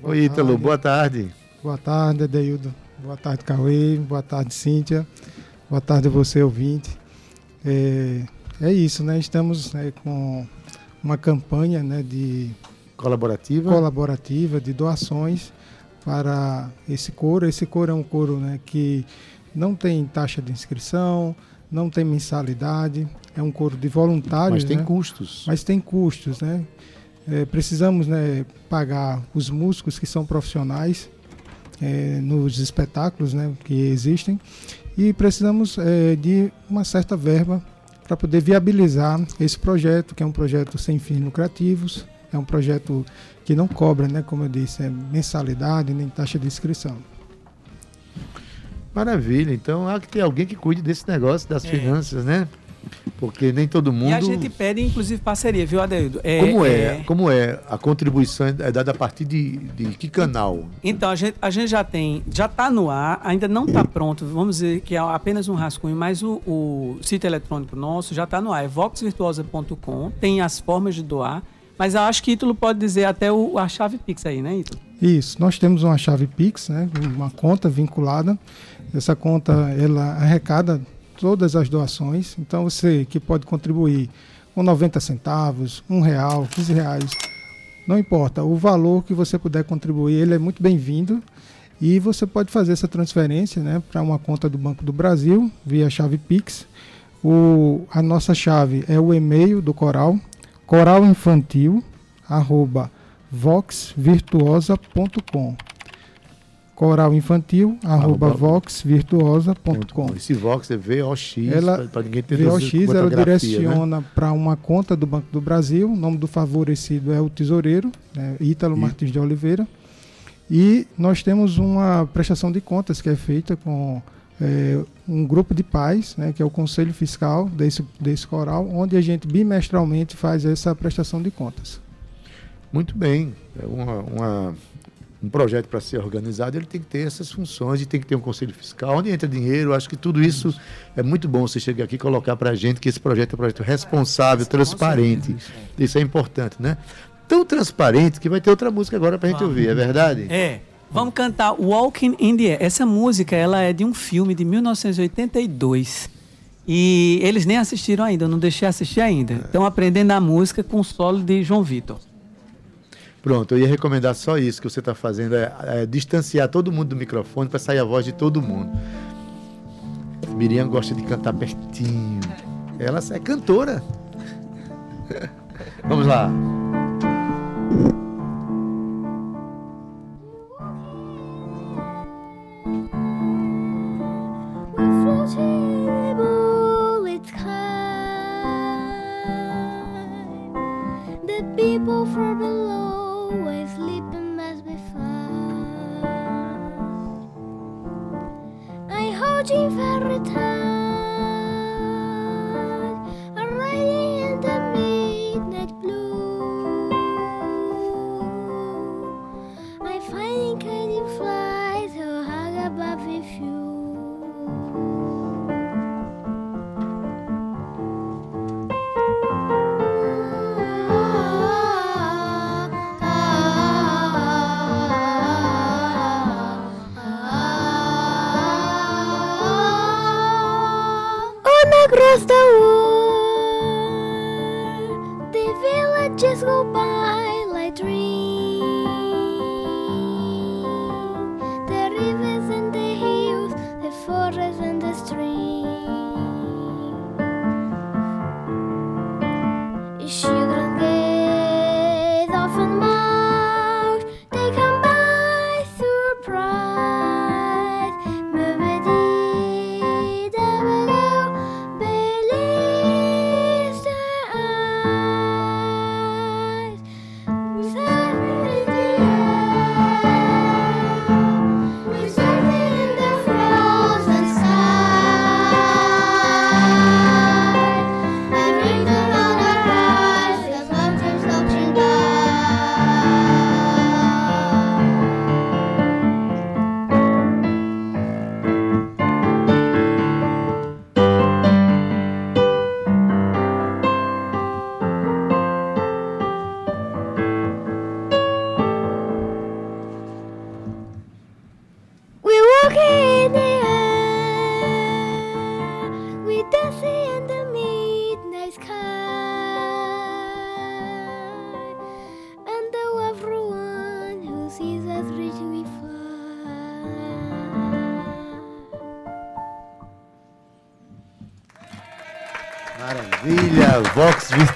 Oi, Ítalo, boa tarde. Boa tarde, Adeildo. Boa tarde, Cauê. Boa tarde, Cíntia. Boa tarde a você, ouvinte. É, é isso, né? Estamos né, com uma campanha né, de Colaborativa. colaborativa de doações para esse coro. Esse coro é um coro né, que não tem taxa de inscrição, não tem mensalidade, é um coro de voluntários. mas tem né? custos. mas tem custos, né? É, precisamos né, pagar os músicos que são profissionais é, nos espetáculos né, que existem e precisamos é, de uma certa verba para poder viabilizar esse projeto, que é um projeto sem fins lucrativos, é um projeto que não cobra, né, como eu disse, é mensalidade nem taxa de inscrição. Maravilha. Então há que ter alguém que cuide desse negócio das É. finanças, né? Porque nem todo mundo. E a gente pede, inclusive, parceria, viu, Adeildo? Como é, Como é? A contribuição é dada a partir de, de que canal? Então, a gente, a gente já tem, já está no ar, ainda não está pronto, vamos dizer que é apenas um rascunho, mas o, o sítio eletrônico nosso já está no ar, é voxvirtuosa.com, tem as formas de doar, mas eu acho que Ítalo pode dizer até o, a chave Pix aí, né, Ítalo? Isso, nós temos uma chave Pix, né, uma conta vinculada. Essa conta ela arrecada todas as doações. Então você que pode contribuir com 90 centavos, um real, 15 reais, não importa. O valor que você puder contribuir, ele é muito bem-vindo. E você pode fazer essa transferência né, para uma conta do Banco do Brasil via chave Pix. O, a nossa chave é o e-mail do Coral, coralinfantil, arroba voxvirtuosa.com coralinfantil, arroba Arroba voxvirtuosa.com Esse Vox é VOX, para ninguém ter VOX, ela né? direciona para uma conta do Banco do Brasil. O nome do favorecido é o tesoureiro, né, Ítalo E- Martins de Oliveira. E nós temos uma prestação de contas que é feita com é, um grupo de pais, né, que é o Conselho Fiscal desse, desse coral, onde a gente bimestralmente faz essa prestação de contas. Muito bem. É uma, uma- um projeto para ser organizado, ele tem que ter essas funções e tem que ter um conselho fiscal, onde entra dinheiro. Acho que tudo isso é muito bom você chegar aqui e colocar para a gente que esse projeto é um projeto responsável, transparente. Isso é importante, né? Tão transparente que vai ter outra música agora para a gente ouvir, é verdade? É. Vamos cantar Walking in the Air. Essa música, ela é de um filme de 1982. E eles nem assistiram ainda, eu não deixei assistir ainda. Estão aprendendo a música com o solo de João Vitor. Pronto, eu ia recomendar só isso que você está fazendo, é, é distanciar todo mundo do microfone para sair a voz de todo mundo. Miriam gosta de cantar pertinho. Ela é cantora. Vamos lá.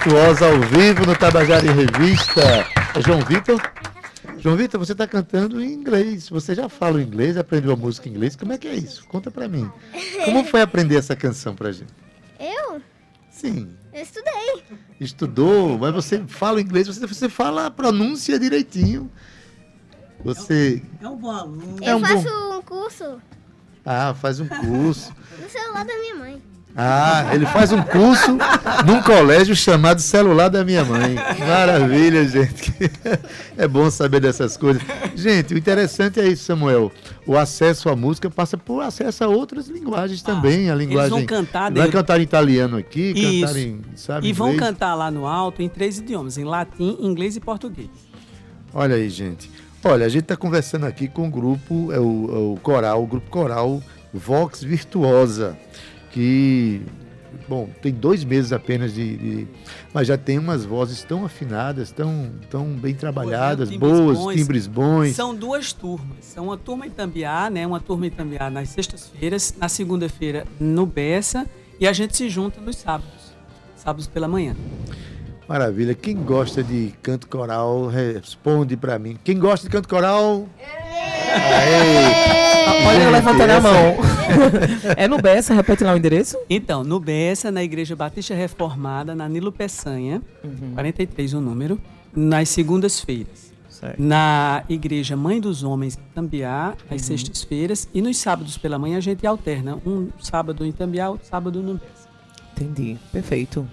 Virtuosa ao vivo no Tabajara em Revista. É João Vitor? João Vitor, você está cantando em inglês. Você já fala inglês, aprendeu a música em inglês. Como é que é isso? Conta pra mim. Como foi aprender essa canção pra gente? Eu? Sim, Eu estudei. estudou, mas você fala inglês, você, você fala a pronúncia direitinho. Você. É um bom aluno. É eu um faço bom- um curso Ah, faz um curso. no celular da minha mãe. Ah, ele faz um curso num colégio chamado Celular da Minha Mãe. Maravilha, gente. [laughs] É bom saber dessas coisas. Gente, o interessante é isso, Samuel. O acesso à música passa por acesso a outras linguagens também. A linguagem. vão cantar Vai cantar em italiano aqui, cantar Isso. em. Sabe, E vão inglês. cantar lá no alto em três idiomas, em latim, inglês e português. Olha aí, gente. Olha, a gente está conversando aqui com o grupo, é o, é o coral, o grupo coral Vox Virtuosa, que, bom, tem dois meses apenas de, de- mas já tem umas vozes tão afinadas, tão, tão bem trabalhadas, timbres boas, bons. timbres bons. São duas turmas. São uma turma em Tambiá, né? Uma turma em Tambiá nas sextas-feiras, na segunda-feira no Bessa e a gente se junta nos sábados. Sábados pela manhã. Maravilha. Quem gosta de canto coral, responde para mim. Quem gosta de canto coral? Aê! Olha eu levantando a mão. [laughs] é no Bessa, repete lá o endereço. Então, no Bessa, na Igreja Batista Reformada, na Nilo Peçanha, 43 o número, nas segundas-feiras. Na Igreja Mãe dos Homens, em Tambiá, às Uhum. sextas-feiras. E nos sábados pela manhã a gente alterna. Um sábado em Tambiá, outro sábado no Bessa. Entendi. Perfeito.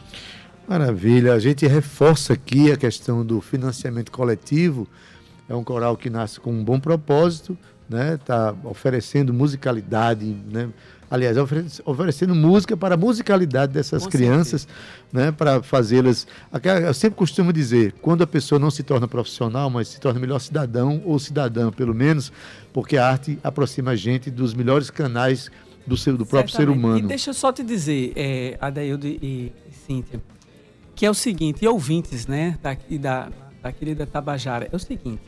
Maravilha. A gente reforça aqui a questão do financiamento coletivo. É um coral que nasce com um bom propósito, né? Está oferecendo musicalidade, né? Aliás, ofere- oferecendo música para a musicalidade dessas Com crianças, né? Para fazê-las. Eu sempre costumo dizer, quando a pessoa não se torna profissional, mas se torna melhor cidadão ou cidadã, pelo menos, porque a arte aproxima a gente dos melhores canais do, seu, do próprio ser humano. E deixa eu só te dizer, é, Adaildo e, e Cíntia, que é o seguinte, e ouvintes, né, daqui da, da querida Tabajara, é o seguinte,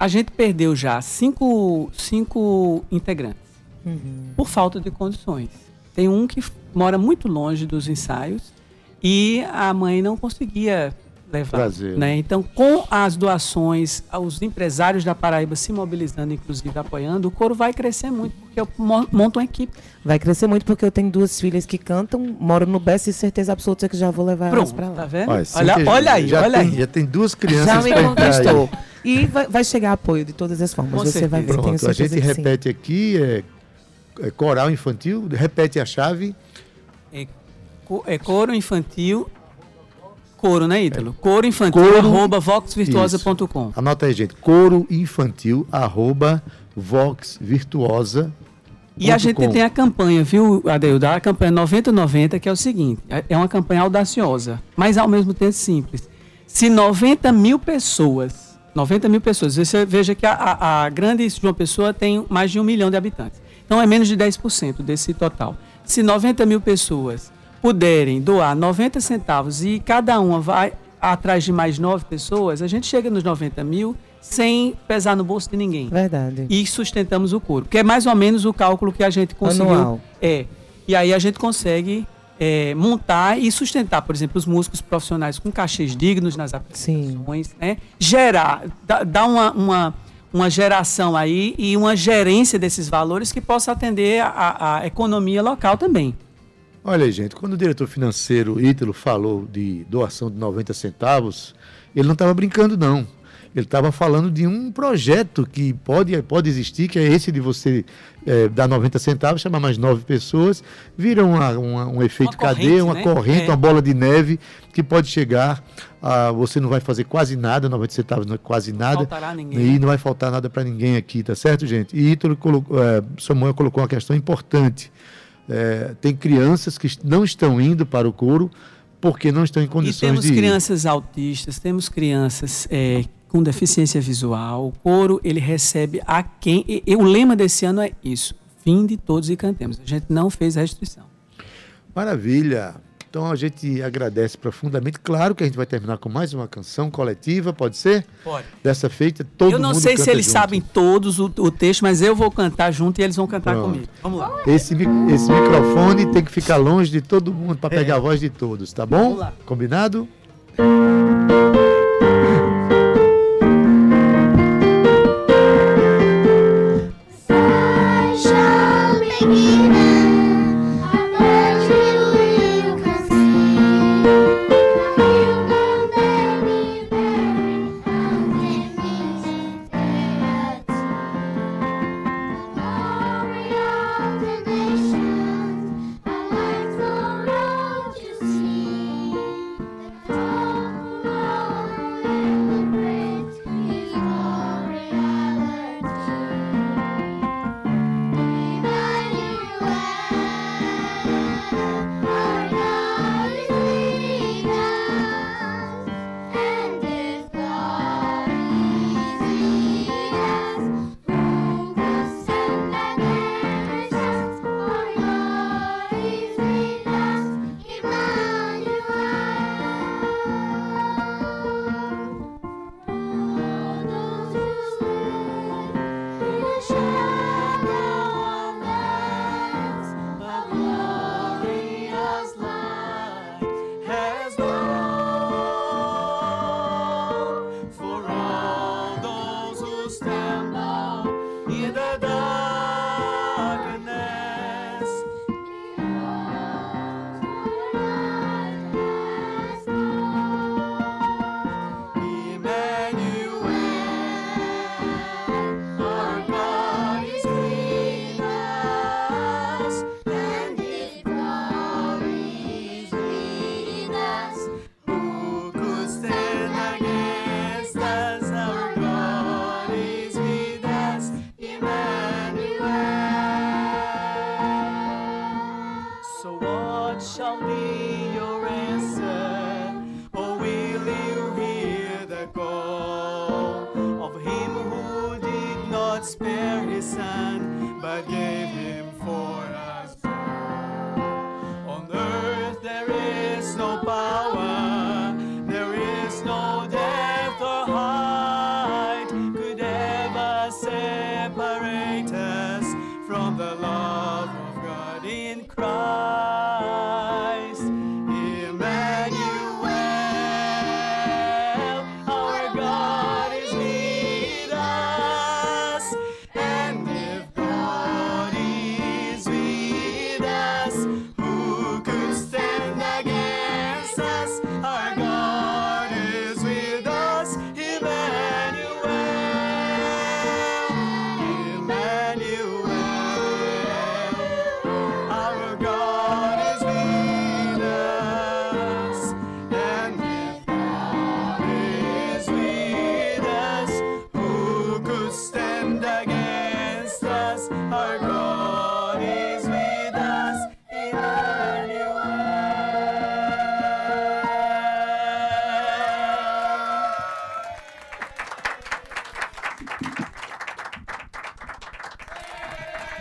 a gente perdeu já cinco, cinco integrantes por falta de condições. Tem um que mora muito longe dos ensaios e a mãe não conseguia levar. Né? Então, com as doações, os empresários da Paraíba se mobilizando, inclusive apoiando, o coro vai crescer muito, porque eu mo- monto uma equipe. Vai crescer muito porque eu tenho duas filhas que cantam, moram no Bessa e certeza absoluta que já vou levar elas Pronto, pra lá. tá vendo? Olha, Olha, olha aí, já olha tem, aí. Já tem duas crianças Já me aí. E vai, vai chegar apoio de todas as formas. Com Você vai ver, Pronto, a certeza gente que sim. repete aqui, é, é coral infantil, repete a chave. É, é coro infantil. Coro, né, Ítalo? Coro infantil, Coro- arroba voxvirtuosa.com. Anota aí, gente. Coro infantil, arroba voxvirtuosa. E a gente com. tem a campanha, viu, Adeildo? A campanha 9090, que é o seguinte: é- é uma campanha audaciosa, mas ao mesmo tempo simples. Se 90 mil pessoas, 90 mil pessoas, você veja que a, a, a grande João Pessoa tem mais de um milhão de habitantes. Então é menos de 10% desse total. Se 90 mil pessoas puderem doar 90 centavos e cada uma vai atrás de mais nove pessoas, a gente chega nos 90 mil sem pesar no bolso de ninguém Verdade. e sustentamos o couro. Que é mais ou menos o cálculo que a gente conseguiu. Anual. É. E aí a gente consegue é, montar e sustentar, por exemplo, os músicos profissionais com cachês dignos nas apresentações, né? Gerar, dar dar uma, uma, uma geração aí e uma gerência desses valores que possa atender a, a economia local também. Olha aí, gente, quando o diretor financeiro Ítalo falou de doação de 90 centavos, ele não estava brincando, não. Ele estava falando de um projeto que pode, pode existir, que é esse de você eh, dar 90 centavos, chamar mais nove pessoas, vira uma- uma- um efeito corrente, cadeia, uma né? corrente, É. uma bola de neve, que pode chegar a. Você não vai fazer quase nada, 90 centavos não é quase nada. Faltará ninguém. E não vai faltar nada para ninguém aqui, tá certo, gente? E Ítalo colocou, eh, Samuel colocou uma questão importante. É, tem crianças que não estão indo para o coro porque não estão em E condições temos de ir. crianças autistas, temos crianças é, com deficiência visual. O coro, ele recebe a quem... E, e o lema desse ano é isso. Fim de todos e cantemos. A gente não fez restrição. Maravilha. Então a gente agradece profundamente. Claro que a gente vai terminar com mais uma canção coletiva, pode ser? Pode. Dessa feita, todo eu não mundo sei se eles junto. sabem todos o, o texto, mas eu vou cantar junto e eles vão cantar Pronto. comigo. Vamos lá. Esse, esse microfone tem que ficar longe de todo mundo para pegar a voz de todos, tá bom? É. Vamos lá. Combinado? I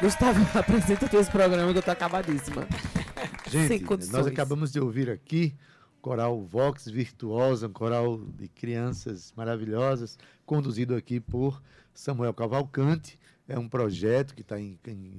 Gustavo, [laughs] apresenta teu esse programa que eu tô acabadíssima. Gente, nós acabamos de ouvir aqui coral Vox Virtuosa, um coral de crianças maravilhosas, conduzido aqui por Samuel Cavalcante. É um projeto que está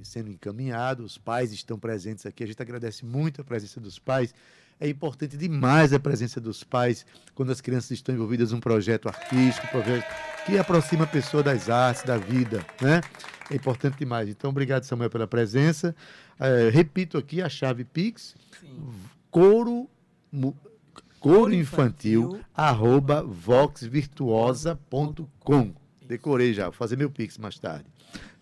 sendo encaminhado, os pais estão presentes aqui. A gente agradece muito a presença dos pais. É importante demais a presença dos pais quando as crianças estão envolvidas num projeto artístico, projeto que aproxima a pessoa das artes, da vida, né? É importante demais. Então, obrigado, Samuel, pela presença. Eh, repito aqui a chave Pix, couro, mu- couro infantil, arroba voxvirtuosa.com. Decorei já, vou fazer meu Pix mais tarde.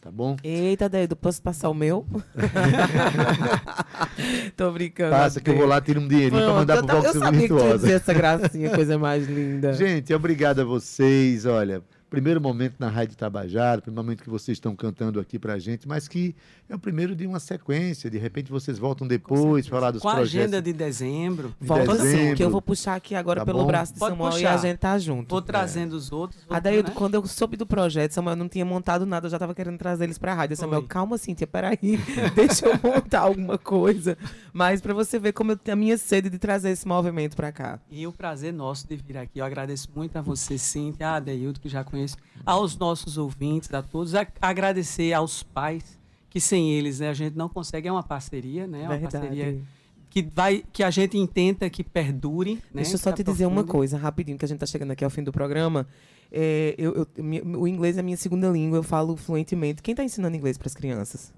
Tá bom? Eita, Dedo, posso passar o meu? [laughs] Tô brincando. Passa que eu vou lá, tiro um dinheirinho pra mandar Pronto, pro eu, Vox eu sabia que Virtuosa. dizer essa gracinha, coisa mais linda. [laughs] Gente, obrigado a vocês. Olha, primeiro momento na Rádio Tabajara, primeiro momento que vocês estão cantando aqui pra gente, mas que é o primeiro de uma sequência. De repente vocês voltam depois falar dos Com a projetos. agenda de dezembro. de Volta sim, que eu vou puxar aqui agora Tá pelo bom? braço de Pode Samuel e puxar. a gente tá junto. Vou trazendo os outros. Adaildo, né? quando eu soube do projeto, Samuel não tinha montado nada, eu já tava querendo trazer eles pra rádio. Samuel, Foi. calma, Cíntia, peraí, [laughs] deixa eu montar alguma coisa. Mas pra você ver como eu tenho a minha sede de trazer esse movimento pra cá. E o prazer nosso de vir aqui. Eu agradeço muito a você, Cíntia, a Adeildo, que já conheço, aos nossos ouvintes, a todos. A- agradecer aos pais, que sem eles né, a gente não consegue. É uma parceria, né? É uma Verdade. parceria que, vai, que a gente intenta que perdure. Né, Deixa eu só te dizer uma coisa, rapidinho, que a gente tá chegando aqui ao fim do programa. É, eu, eu- o inglês é a minha segunda língua, eu falo fluentemente. Quem tá ensinando inglês pras crianças?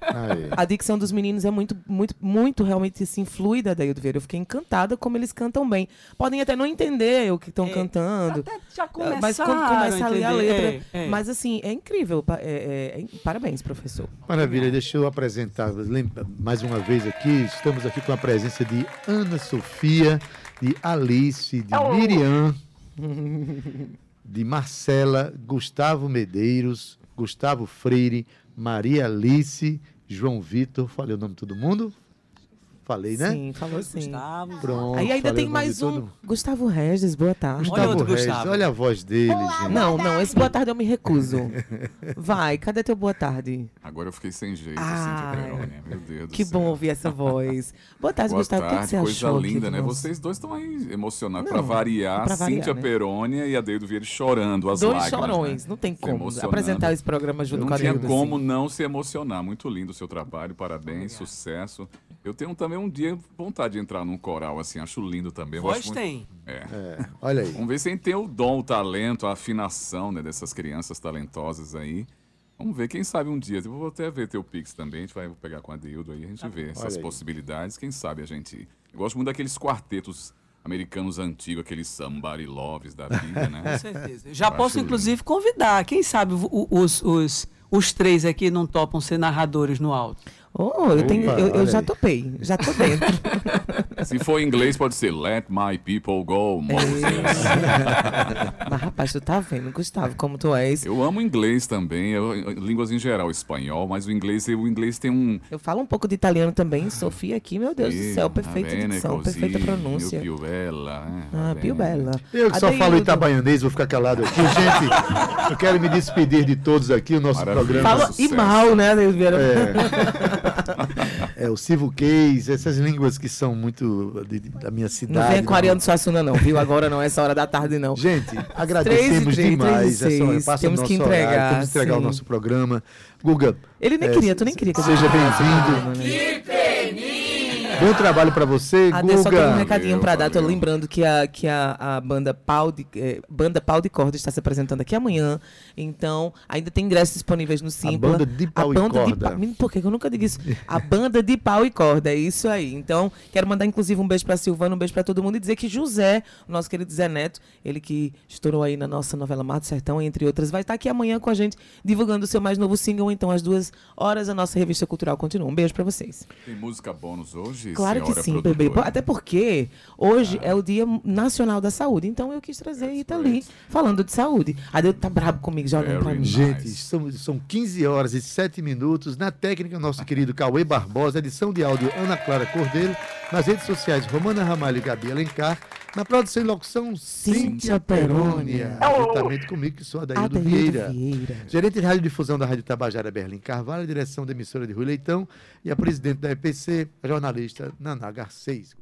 Aí. A dicção dos meninos é muito, muito, muito realmente assim, fluida, Daildo Vieira. Eu fiquei encantada como eles cantam bem. Podem até não entender o que estão É, cantando. Até já começaram Mas quando começa a entender. letra. É, é. Mas assim, é incrível. é- é- é- parabéns, professor. Maravilha, deixa eu apresentar mais uma vez aqui. Estamos aqui com a presença de Ana Sofia, de Alice, de Miriam, de Marcela, Gustavo Medeiros, Gustavo Freire, Maria Alice, João Vitor. Falei o nome de todo mundo? Falei, né? Sim, falou sim. Gustavo. Pronto. Aí ainda tem mais um. Gustavo Regis, boa tarde. Olha Gustavo outro Regis, Gustavo. olha a voz dele, gente. Não, não, esse boa tarde eu me recuso. Vai, cadê teu boa tarde? Agora eu fiquei sem jeito, Ah, assim, de Perônia. Meu Deus do Que céu. bom ouvir essa voz. Boa tarde, Boa Gustavo. o que, que tarde, você coisa achou? aqui linda, né? nosso- Vocês dois estão aí emocionados. Não, Pra variar, pra variar, Cíntia né? Perônia e a Deildo Vieira chorando as Dois lágrimas. chorões, né? não tem como apresentar esse programa junto Não com a tinha Deildo, como assim. não se emocionar. Muito lindo o seu trabalho, parabéns, sucesso. Eu tenho também um dia vontade de entrar num coral, assim, acho lindo também. Voz muito- tem. É. É, olha aí. Vamos ver se a gente tem o dom, o talento, a afinação né, dessas crianças talentosas aí. Vamos ver, quem sabe um dia. Eu vou até ver teu Pix também, a gente vai pegar com a Deildo aí, a gente vê essas aí. possibilidades. Quem sabe a gente. Eu gosto muito daqueles quartetos americanos antigos, aqueles Somebody Loves da vida, [laughs] Com né? certeza. Já Eu posso, inclusive, convidar. Quem sabe os, os, os três aqui não topam ser narradores no alto. Oh, eu, tenho, eu, eu já topei, já tô dentro. [laughs] Se for em inglês, pode ser Let my people go, É Moses. Mas, rapaz, tu tá vendo, Gustavo, como tu és. Eu amo inglês também, eu- línguas em geral, espanhol, mas o inglês, o inglês tem um. Eu falo um pouco de italiano também, Sofia aqui, meu Deus do céu, perfeita Bene dicção, così, perfeita pronúncia. Più bella, eh, Ah, più bella. Eu que só falo itabaianês, vou ficar calado aqui. Gente, eu quero me despedir de todos aqui, o nosso Maravilha. programa. Fala e mal, né, Adeildo Vieira? [laughs] É, o Case, essas línguas que são muito de- de- da minha cidade. Não né? com Ariano Suassuna, não, viu? Agora não, essa hora da tarde, não. Gente, agradecemos Três e três, demais. três e essa- seis. passa o Temos que horário, entregar, temos que entregar o sim. nosso programa. Guga, Ele nem É, queria, tu nem queria que seja bem-vindo. Bom trabalho pra você, Ade, só tem um Guga. recadinho Valeu, pra dar. Tô valeu. lembrando que a, que a, a banda, Pau de, eh, banda Pau de Corda está se apresentando aqui amanhã. Então, ainda tem ingressos disponíveis no Simpla. banda de pau a e banda de corda. Menino, Por que que eu nunca digo isso? A banda de pau e corda, é isso aí. Então, quero mandar inclusive um beijo pra Silvana, um beijo pra todo mundo e dizer que José, o nosso querido Zé Neto, ele que estourou aí na nossa novela Mato Sertão, entre outras, vai estar aqui amanhã com a gente divulgando o seu mais novo single. Então, às duas horas, a nossa revista cultural continua. Um beijo pra vocês. Tem música bônus hoje? Claro que sim, produtora? bebê. Até porque hoje é o Dia Nacional da Saúde. Então eu quis trazer Ita ali falando de saúde. A Deus tá brabo comigo, já olhando pra Very mim. nice. Gente, são, são 15 horas e 7 minutos. Na técnica, nosso querido Cauê Barbosa. Edição de áudio, Ana Clara Cordeiro. Nas redes sociais, Romana Ramalho e Gabi Alencar. Na produção e locução, Cíntia Perônia. Juntamente comigo, que sou Adaildo Adeildo Vieira. Vieira. Gerente de Radiodifusão da Rádio Tabajara, Berlim Carvalho. Direção da emissora de Rui Leitão. E a presidente da EPC, a jornalista Naná Garcês.